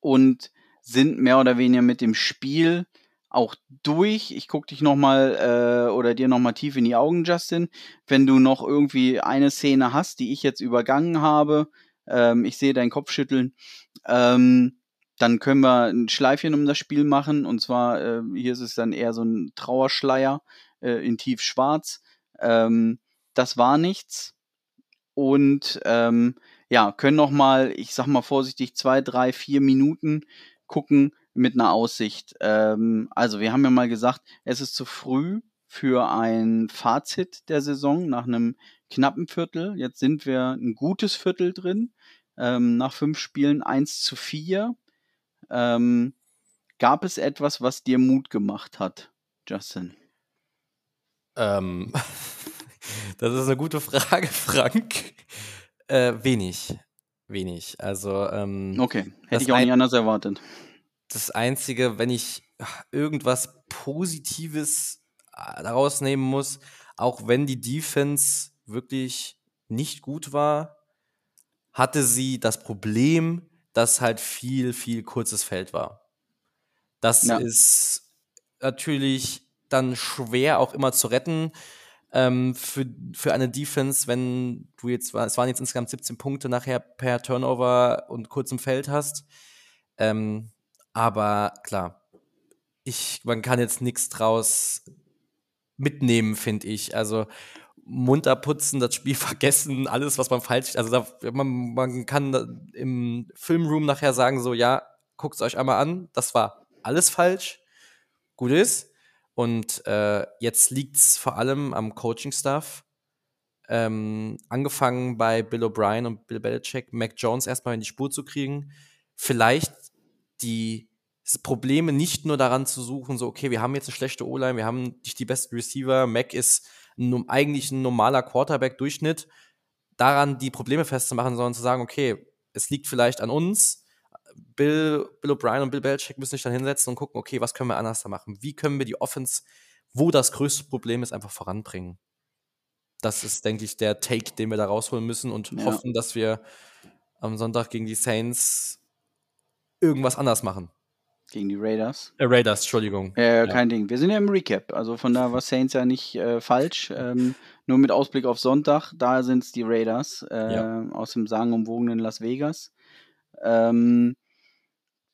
und sind mehr oder weniger mit dem Spiel auch durch. Ich gucke dich nochmal äh, oder dir nochmal tief in die Augen, Justin. Wenn du noch irgendwie eine Szene hast, die ich jetzt übergangen habe, ähm, ich sehe deinen Kopf schütteln, ähm, dann können wir ein Schleifchen um das Spiel machen. Und zwar, äh, hier ist es dann eher so ein Trauerschleier äh, in tiefschwarz. Ähm, das war nichts. Und ähm, ja, können noch mal, ich sag mal vorsichtig, zwei, drei, vier Minuten gucken mit einer Aussicht. Ähm, also wir haben ja mal gesagt, es ist zu früh für ein Fazit der Saison nach einem knappen Viertel. Jetzt sind wir ein gutes Viertel drin. Ähm, nach fünf Spielen 1 zu 4. Ähm, gab es etwas, was dir Mut gemacht hat, Justin? Ähm, das ist eine gute Frage, Frank. Äh, wenig. Wenig. Also, ähm, okay, hätte ich auch nicht anders erwartet. Das Einzige, wenn ich irgendwas Positives äh, daraus nehmen muss, auch wenn die Defense wirklich nicht gut war, hatte sie das Problem, dass halt viel, viel kurzes Feld war. Das ja. ist natürlich dann schwer auch immer zu retten ähm, für, für eine Defense, wenn du jetzt, es waren jetzt insgesamt 17 Punkte nachher per Turnover und kurzem Feld hast. Ähm, aber klar, ich, man kann jetzt nichts draus mitnehmen, finde ich. Also munter putzen, das Spiel vergessen, alles, was man falsch, also da, man, man kann im Filmroom nachher sagen, so, ja, guckt es euch einmal an, das war alles falsch, gut ist. Und äh, jetzt liegt es vor allem am Coaching-Staff. Ähm, angefangen bei Bill O'Brien und Bill Belichick, Mac Jones erstmal in die Spur zu kriegen. Vielleicht die Probleme nicht nur daran zu suchen, so, okay, wir haben jetzt eine schlechte O-Line, wir haben nicht die besten Receiver, Mac ist ein, eigentlich ein normaler Quarterback-Durchschnitt, daran die Probleme festzumachen, sondern zu sagen, okay, es liegt vielleicht an uns. Bill, Bill O'Brien und Bill Belichick müssen sich dann hinsetzen und gucken, okay, was können wir anders da machen? Wie können wir die Offense, wo das größte Problem ist, einfach voranbringen? Das ist, denke ich, der Take, den wir da rausholen müssen und ja. hoffen, dass wir am Sonntag gegen die Saints irgendwas anders machen. Gegen die Raiders. Äh, Raiders, Entschuldigung. Äh, kein ja. Ding. Wir sind ja im Recap. Also von da war Saints ja nicht äh, falsch. Ähm, nur mit Ausblick auf Sonntag. Da sind es die Raiders äh, ja. aus dem sagenumwogenen Las Vegas. Ähm,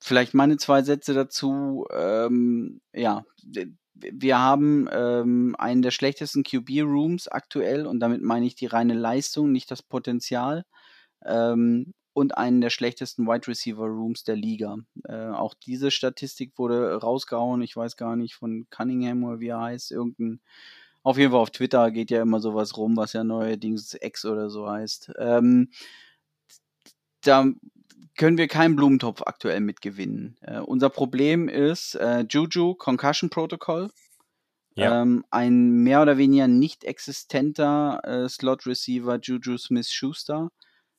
vielleicht meine zwei Sätze dazu. Ähm, ja, wir haben ähm, einen der schlechtesten QB-Rooms aktuell und damit meine ich die reine Leistung, nicht das Potenzial. Ähm, und einen der schlechtesten Wide Receiver Rooms der Liga. Äh, auch diese Statistik wurde rausgehauen, ich weiß gar nicht, von Cunningham oder wie er heißt, irgendein, auf jeden Fall auf Twitter geht ja immer sowas rum, was ja neuerdings X oder so heißt. Ähm, da können wir keinen Blumentopf aktuell mitgewinnen. Äh, unser Problem ist äh, Juju Concussion Protocol. Ja. Ähm, ein mehr oder weniger nicht existenter äh, Slot Receiver Juju Smith Schuster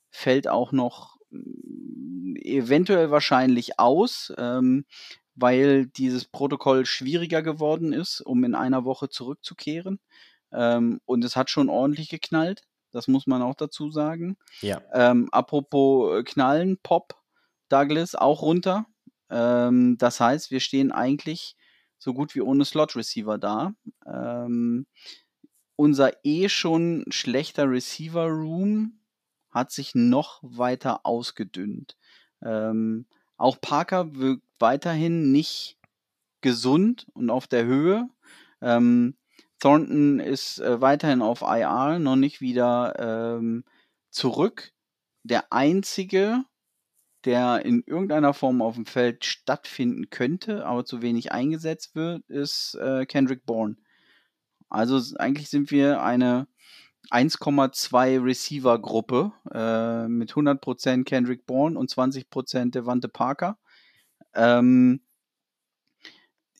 fällt auch noch mm, eventuell wahrscheinlich aus, ähm, weil dieses Protokoll schwieriger geworden ist, um in einer Woche zurückzukehren. Ähm, und es hat schon ordentlich geknallt. Das muss man auch dazu sagen. Ja. Ähm, apropos äh, Knallen, Pop, Douglas auch runter. Ähm, das heißt, wir stehen eigentlich so gut wie ohne Slot Receiver da. Ähm, unser eh schon schlechter Receiver Room hat sich noch weiter ausgedünnt. Ähm, auch Parker wirkt weiterhin nicht gesund und auf der Höhe. Ähm, Thornton ist äh, weiterhin auf IR, noch nicht wieder ähm, zurück. Der einzige, der in irgendeiner Form auf dem Feld stattfinden könnte, aber zu wenig eingesetzt wird, ist äh, Kendrick Bourne. Also eigentlich sind wir eine 1,2 Receiver-Gruppe äh, mit 100% Kendrick Bourne und 20% Devante Parker. Ähm,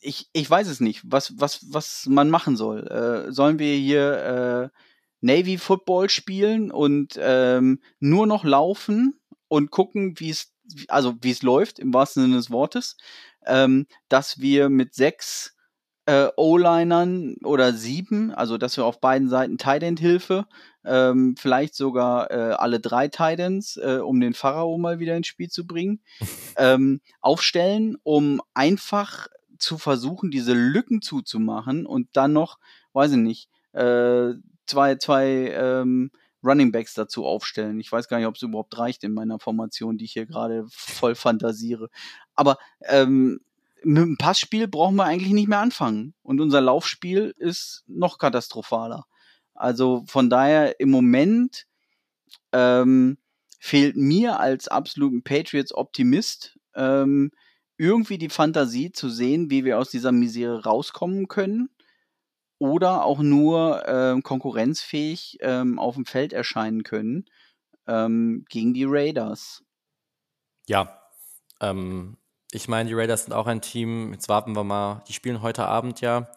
ich, ich weiß es nicht, was, was, was man machen soll. Äh, sollen wir hier äh, Navy Football spielen und ähm, nur noch laufen und gucken, wie es, also wie es läuft, im wahrsten Sinne des Wortes, ähm, dass wir mit sechs äh, O-Linern oder sieben, also dass wir auf beiden Seiten Tight End Hilfe, ähm, vielleicht sogar äh, alle drei Titans, äh, um den Pharao mal wieder ins Spiel zu bringen, ähm, aufstellen, um einfach zu versuchen, diese Lücken zuzumachen und dann noch, weiß ich nicht, äh, zwei, zwei ähm, Running Backs dazu aufstellen. Ich weiß gar nicht, ob es überhaupt reicht in meiner Formation, die ich hier gerade voll fantasiere. Aber ähm, mit dem Passspiel brauchen wir eigentlich nicht mehr anfangen. Und unser Laufspiel ist noch katastrophaler. Also von daher im Moment ähm, fehlt mir als absoluten Patriots-Optimist ähm, irgendwie die Fantasie zu sehen, wie wir aus dieser Misere rauskommen können oder auch nur ähm, konkurrenzfähig ähm, auf dem Feld erscheinen können ähm, gegen die Raiders. Ja, ähm, ich meine, die Raiders sind auch ein Team. Jetzt warten wir mal. Die spielen heute Abend ja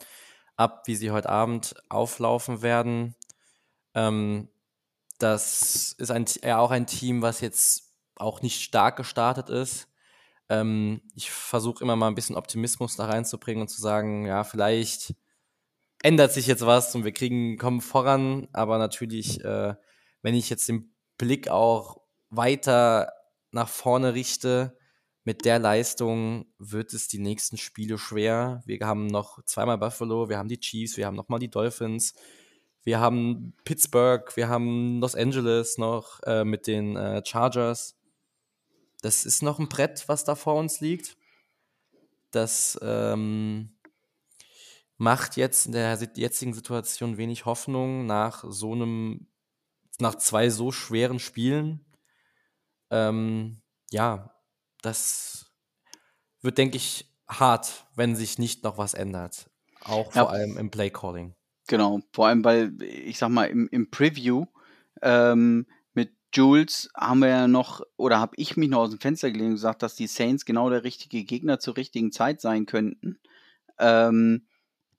ab, wie sie heute Abend auflaufen werden. Ähm, das ist ein, ja auch ein Team, was jetzt auch nicht stark gestartet ist. Ähm, ich versuche immer mal ein bisschen Optimismus da reinzubringen und zu sagen, ja, vielleicht ändert sich jetzt was und wir kriegen, kommen voran. Aber natürlich, äh, wenn ich jetzt den Blick auch weiter nach vorne richte, mit der Leistung wird es die nächsten Spiele schwer. Wir haben noch zweimal Buffalo, wir haben die Chiefs, wir haben nochmal die Dolphins, wir haben Pittsburgh, wir haben Los Angeles noch äh, mit den äh, Chargers. Das ist noch ein Brett, was da vor uns liegt. Das ähm, macht jetzt in der jetzigen Situation wenig Hoffnung nach so einem, nach zwei so schweren Spielen. Ähm, ja, das wird, denke ich, hart, wenn sich nicht noch was ändert. Auch ja. vor allem im Play Calling. Genau, vor allem, weil ich sag mal, im, im Preview ähm, Jules haben wir ja noch, oder habe ich mich noch aus dem Fenster gelegt und gesagt, dass die Saints genau der richtige Gegner zur richtigen Zeit sein könnten. Ähm,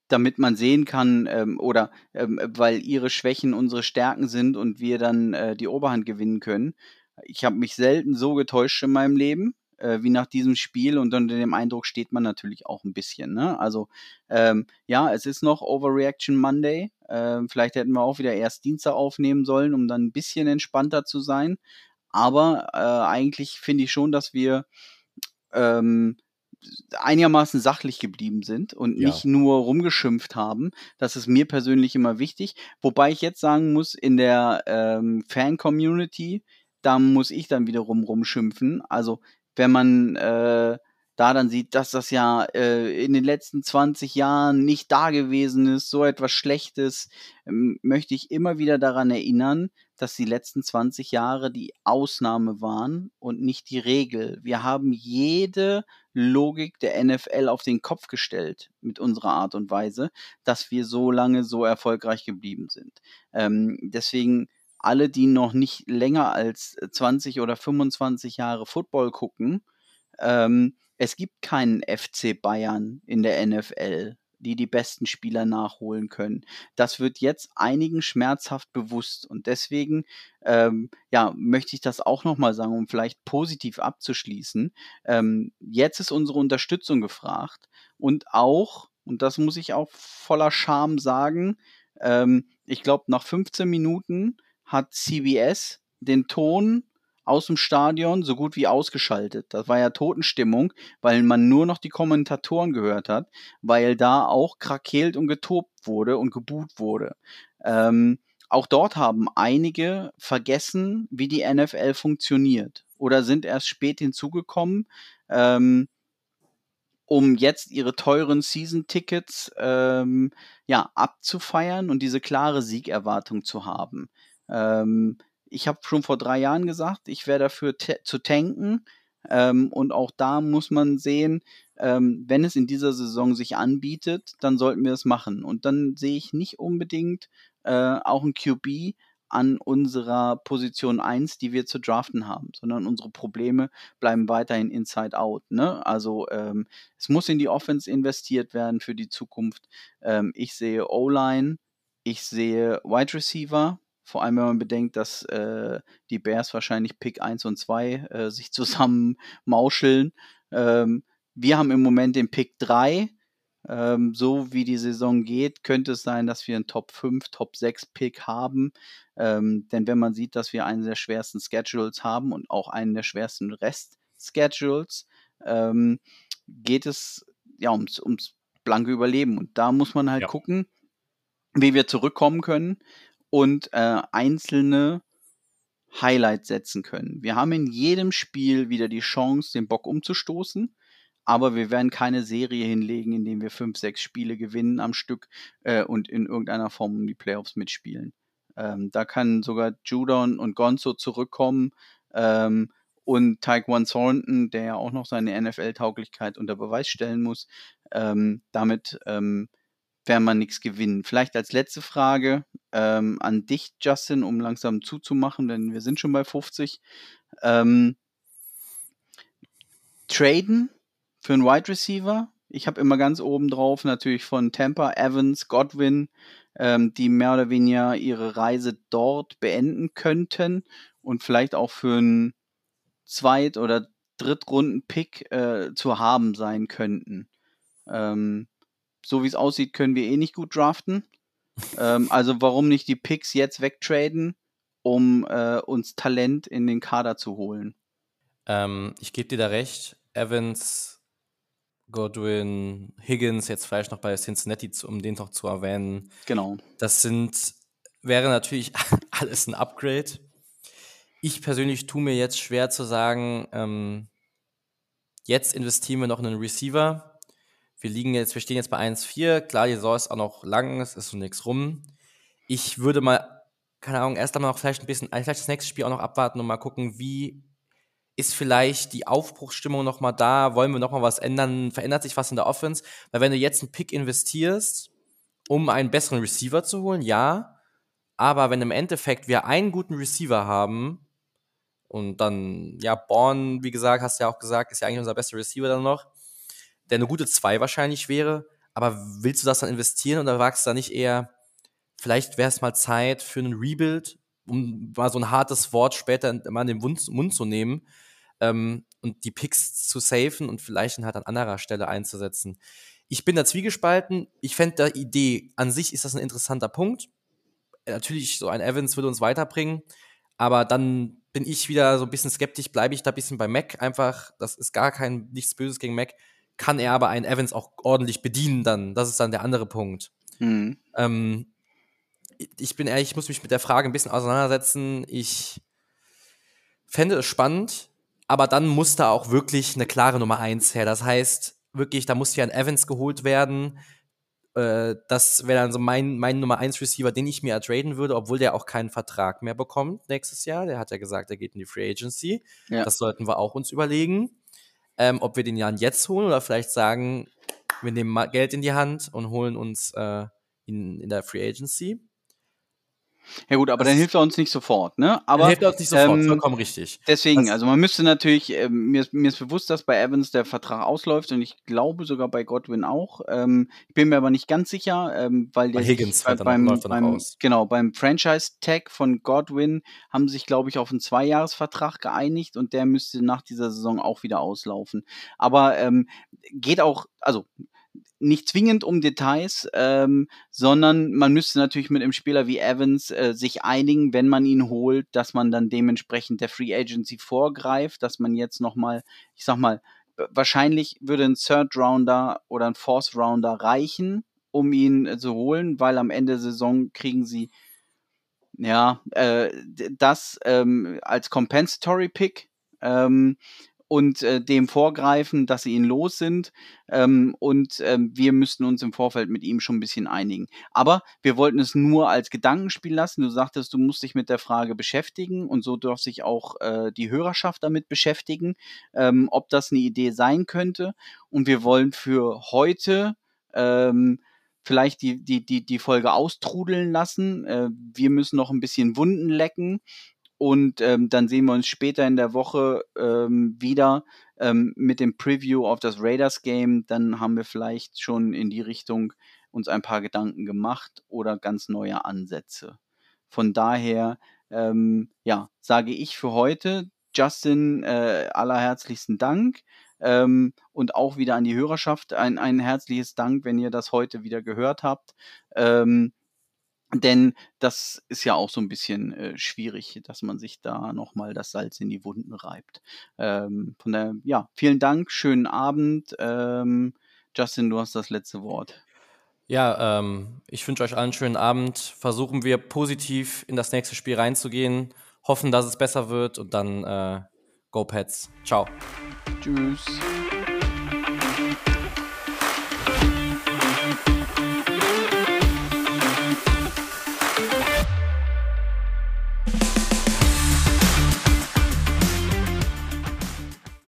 damit man sehen kann, ähm, oder ähm, weil ihre Schwächen unsere Stärken sind und wir dann äh, die Oberhand gewinnen können. Ich habe mich selten so getäuscht in meinem Leben äh, wie nach diesem Spiel und unter dem Eindruck steht man natürlich auch ein bisschen. Ne? Also ähm, ja, es ist noch Overreaction Monday. Ähm, vielleicht hätten wir auch wieder erst Dienstag aufnehmen sollen, um dann ein bisschen entspannter zu sein. Aber äh, eigentlich finde ich schon, dass wir ähm, einigermaßen sachlich geblieben sind und ja. nicht nur rumgeschimpft haben. Das ist mir persönlich immer wichtig. Wobei ich jetzt sagen muss, in der ähm, Fan-Community, da muss ich dann wiederum rumschimpfen. Also wenn man äh, da dann sieht, dass das ja äh, in den letzten 20 Jahren nicht da gewesen ist, so etwas Schlechtes, ähm, möchte ich immer wieder daran erinnern, dass die letzten 20 Jahre die Ausnahme waren und nicht die Regel. Wir haben jede Logik der NFL auf den Kopf gestellt mit unserer Art und Weise, dass wir so lange so erfolgreich geblieben sind. Ähm, deswegen alle, die noch nicht länger als 20 oder 25 Jahre Football gucken, ähm, es gibt keinen FC Bayern in der NFL, die die besten Spieler nachholen können. Das wird jetzt einigen schmerzhaft bewusst und deswegen ähm, ja, möchte ich das auch nochmal sagen, um vielleicht positiv abzuschließen. Ähm, jetzt ist unsere Unterstützung gefragt und auch, und das muss ich auch voller Scham sagen, ähm, ich glaube, nach 15 Minuten hat CBS den Ton aus dem Stadion so gut wie ausgeschaltet. Das war ja Totenstimmung, weil man nur noch die Kommentatoren gehört hat, weil da auch krakeelt und getobt wurde und geboot wurde. Ähm, auch dort haben einige vergessen, wie die NFL funktioniert oder sind erst spät hinzugekommen, ähm, um jetzt ihre teuren Season-Tickets ähm, ja, abzufeiern und diese klare Siegerwartung zu haben. Ähm, ich habe schon vor drei Jahren gesagt, ich wäre dafür zu tanken. Ähm, und auch da muss man sehen, ähm, wenn es in dieser Saison sich anbietet, dann sollten wir es machen. Und dann sehe ich nicht unbedingt äh, auch ein QB an unserer Position 1, die wir zu draften haben, sondern unsere Probleme bleiben weiterhin inside out. Ne? Also ähm, es muss in die Offense investiert werden für die Zukunft. Ähm, ich sehe O-Line, ich sehe Wide Receiver, vor allem, wenn man bedenkt, dass äh, die Bears wahrscheinlich Pick 1 und 2 äh, sich zusammen mauscheln. Ähm, wir haben im Moment den Pick 3. Ähm, so wie die Saison geht, könnte es sein, dass wir einen Top 5, Top 6 Pick haben. Ähm, denn wenn man sieht, dass wir einen der schwersten Schedules haben und auch einen der schwersten Rest-Schedules, ähm, geht es ja ums, ums blanke Überleben. Und da muss man halt ja. gucken, wie wir zurückkommen können und äh, einzelne Highlights setzen können. Wir haben in jedem Spiel wieder die Chance, den Bock umzustoßen, aber wir werden keine Serie hinlegen, indem wir fünf, sechs Spiele gewinnen am Stück äh, und in irgendeiner Form um die Playoffs mitspielen. Ähm, da kann sogar Judon und Gonzo zurückkommen ähm, und Taekwon Thornton, der ja auch noch seine NFL-Tauglichkeit unter Beweis stellen muss. Ähm, damit ähm, werden wir nichts gewinnen. Vielleicht als letzte Frage ähm, an dich, Justin, um langsam zuzumachen, denn wir sind schon bei 50. Ähm, traden für einen Wide Receiver. Ich habe immer ganz oben drauf natürlich von Tampa, Evans, Godwin, ähm, die mehr oder weniger ihre Reise dort beenden könnten und vielleicht auch für einen Zweit- oder Drittrunden-Pick äh, zu haben sein könnten. Ähm, so wie es aussieht, können wir eh nicht gut draften. ähm, also warum nicht die Picks jetzt wegtraden, um äh, uns Talent in den Kader zu holen? Ähm, ich gebe dir da recht. Evans, Godwin, Higgins, jetzt vielleicht noch bei Cincinnati, um den noch zu erwähnen. Genau. Das sind, wäre natürlich alles ein Upgrade. Ich persönlich tue mir jetzt schwer zu sagen, ähm, jetzt investieren wir noch in einen Receiver wir liegen jetzt, wir stehen jetzt bei 1,4. Klar, die Saison ist auch noch lang, es ist so nichts rum. Ich würde mal, keine Ahnung, erst einmal noch vielleicht ein bisschen, vielleicht das nächste Spiel auch noch abwarten und mal gucken, wie ist vielleicht die Aufbruchsstimmung nochmal da? Wollen wir nochmal was ändern? Verändert sich was in der Offense? Weil wenn du jetzt einen Pick investierst, um einen besseren Receiver zu holen, ja. Aber wenn im Endeffekt wir einen guten Receiver haben und dann, ja, Born, wie gesagt, hast du ja auch gesagt, ist ja eigentlich unser bester Receiver dann noch der eine gute 2 wahrscheinlich wäre. Aber willst du das dann investieren oder wagst du da nicht eher, vielleicht wäre es mal Zeit für einen Rebuild, um mal so ein hartes Wort später mal in den Mund, zu nehmen ähm, und die Picks zu safen und vielleicht dann halt an anderer Stelle einzusetzen. Ich bin da zwiegespalten. Ich fände die Idee an sich ist das ein interessanter Punkt. Natürlich, so ein Evans würde uns weiterbringen, aber dann bin ich wieder so ein bisschen skeptisch, bleibe ich da ein bisschen bei Mac einfach. Das ist gar kein nichts Böses gegen Mac kann er aber einen Evans auch ordentlich bedienen dann. Das ist dann der andere Punkt. Mhm. Ähm, ich bin ehrlich, ich muss mich mit der Frage ein bisschen auseinandersetzen. Ich fände es spannend, aber dann muss da auch wirklich eine klare Nummer 1 her. Das heißt, wirklich, da muss hier ein Evans geholt werden. Äh, das wäre dann so mein, mein Nummer 1 Receiver, den ich mir ertraden würde, obwohl der auch keinen Vertrag mehr bekommt nächstes Jahr. Der hat ja gesagt, er geht in die Free Agency. Ja. Das sollten wir auch uns überlegen ähm, ob wir den Jan jetzt holen oder vielleicht sagen, wir nehmen Geld in die Hand und holen uns äh, ihn in der Free Agency. Ja gut, aber das dann hilft er uns nicht sofort, ne? Aber hilft er uns nicht sofort, ähm, vollkommen richtig. Deswegen, das also man müsste natürlich, äh, mir, ist, mir ist bewusst, dass bei Evans der Vertrag ausläuft und ich glaube sogar bei Godwin auch. Ähm, ich bin mir aber nicht ganz sicher, ähm, weil der bei Higgins sich, bei, beim, beim genau beim Franchise-Tag von Godwin haben sich glaube ich auf einen Zweijahresvertrag geeinigt und der müsste nach dieser Saison auch wieder auslaufen. Aber ähm, geht auch, also nicht zwingend um Details, ähm, sondern man müsste natürlich mit einem Spieler wie Evans äh, sich einigen, wenn man ihn holt, dass man dann dementsprechend der Free Agency vorgreift, dass man jetzt nochmal, ich sag mal, wahrscheinlich würde ein Third Rounder oder ein Fourth Rounder reichen, um ihn äh, zu holen, weil am Ende der Saison kriegen sie ja äh, das ähm, als Compensatory Pick. Ähm, und äh, dem vorgreifen, dass sie ihn los sind. Ähm, und ähm, wir müssten uns im Vorfeld mit ihm schon ein bisschen einigen. Aber wir wollten es nur als Gedankenspiel lassen. Du sagtest, du musst dich mit der Frage beschäftigen und so darf sich auch äh, die Hörerschaft damit beschäftigen, ähm, ob das eine Idee sein könnte. Und wir wollen für heute ähm, vielleicht die, die, die, die Folge austrudeln lassen. Äh, wir müssen noch ein bisschen Wunden lecken und ähm, dann sehen wir uns später in der Woche ähm, wieder ähm, mit dem Preview auf das Raiders Game. Dann haben wir vielleicht schon in die Richtung uns ein paar Gedanken gemacht oder ganz neue Ansätze. Von daher, ähm, ja, sage ich für heute Justin äh, allerherzlichsten Dank ähm, und auch wieder an die Hörerschaft ein, ein herzliches Dank, wenn ihr das heute wieder gehört habt. Ähm, denn das ist ja auch so ein bisschen äh, schwierig, dass man sich da nochmal das Salz in die Wunden reibt. Ähm, von der, ja, vielen Dank, schönen Abend. Ähm, Justin, du hast das letzte Wort. Ja, ähm, ich wünsche euch allen einen schönen Abend. Versuchen wir positiv in das nächste Spiel reinzugehen. Hoffen, dass es besser wird und dann äh, Go Pets. Ciao. Tschüss.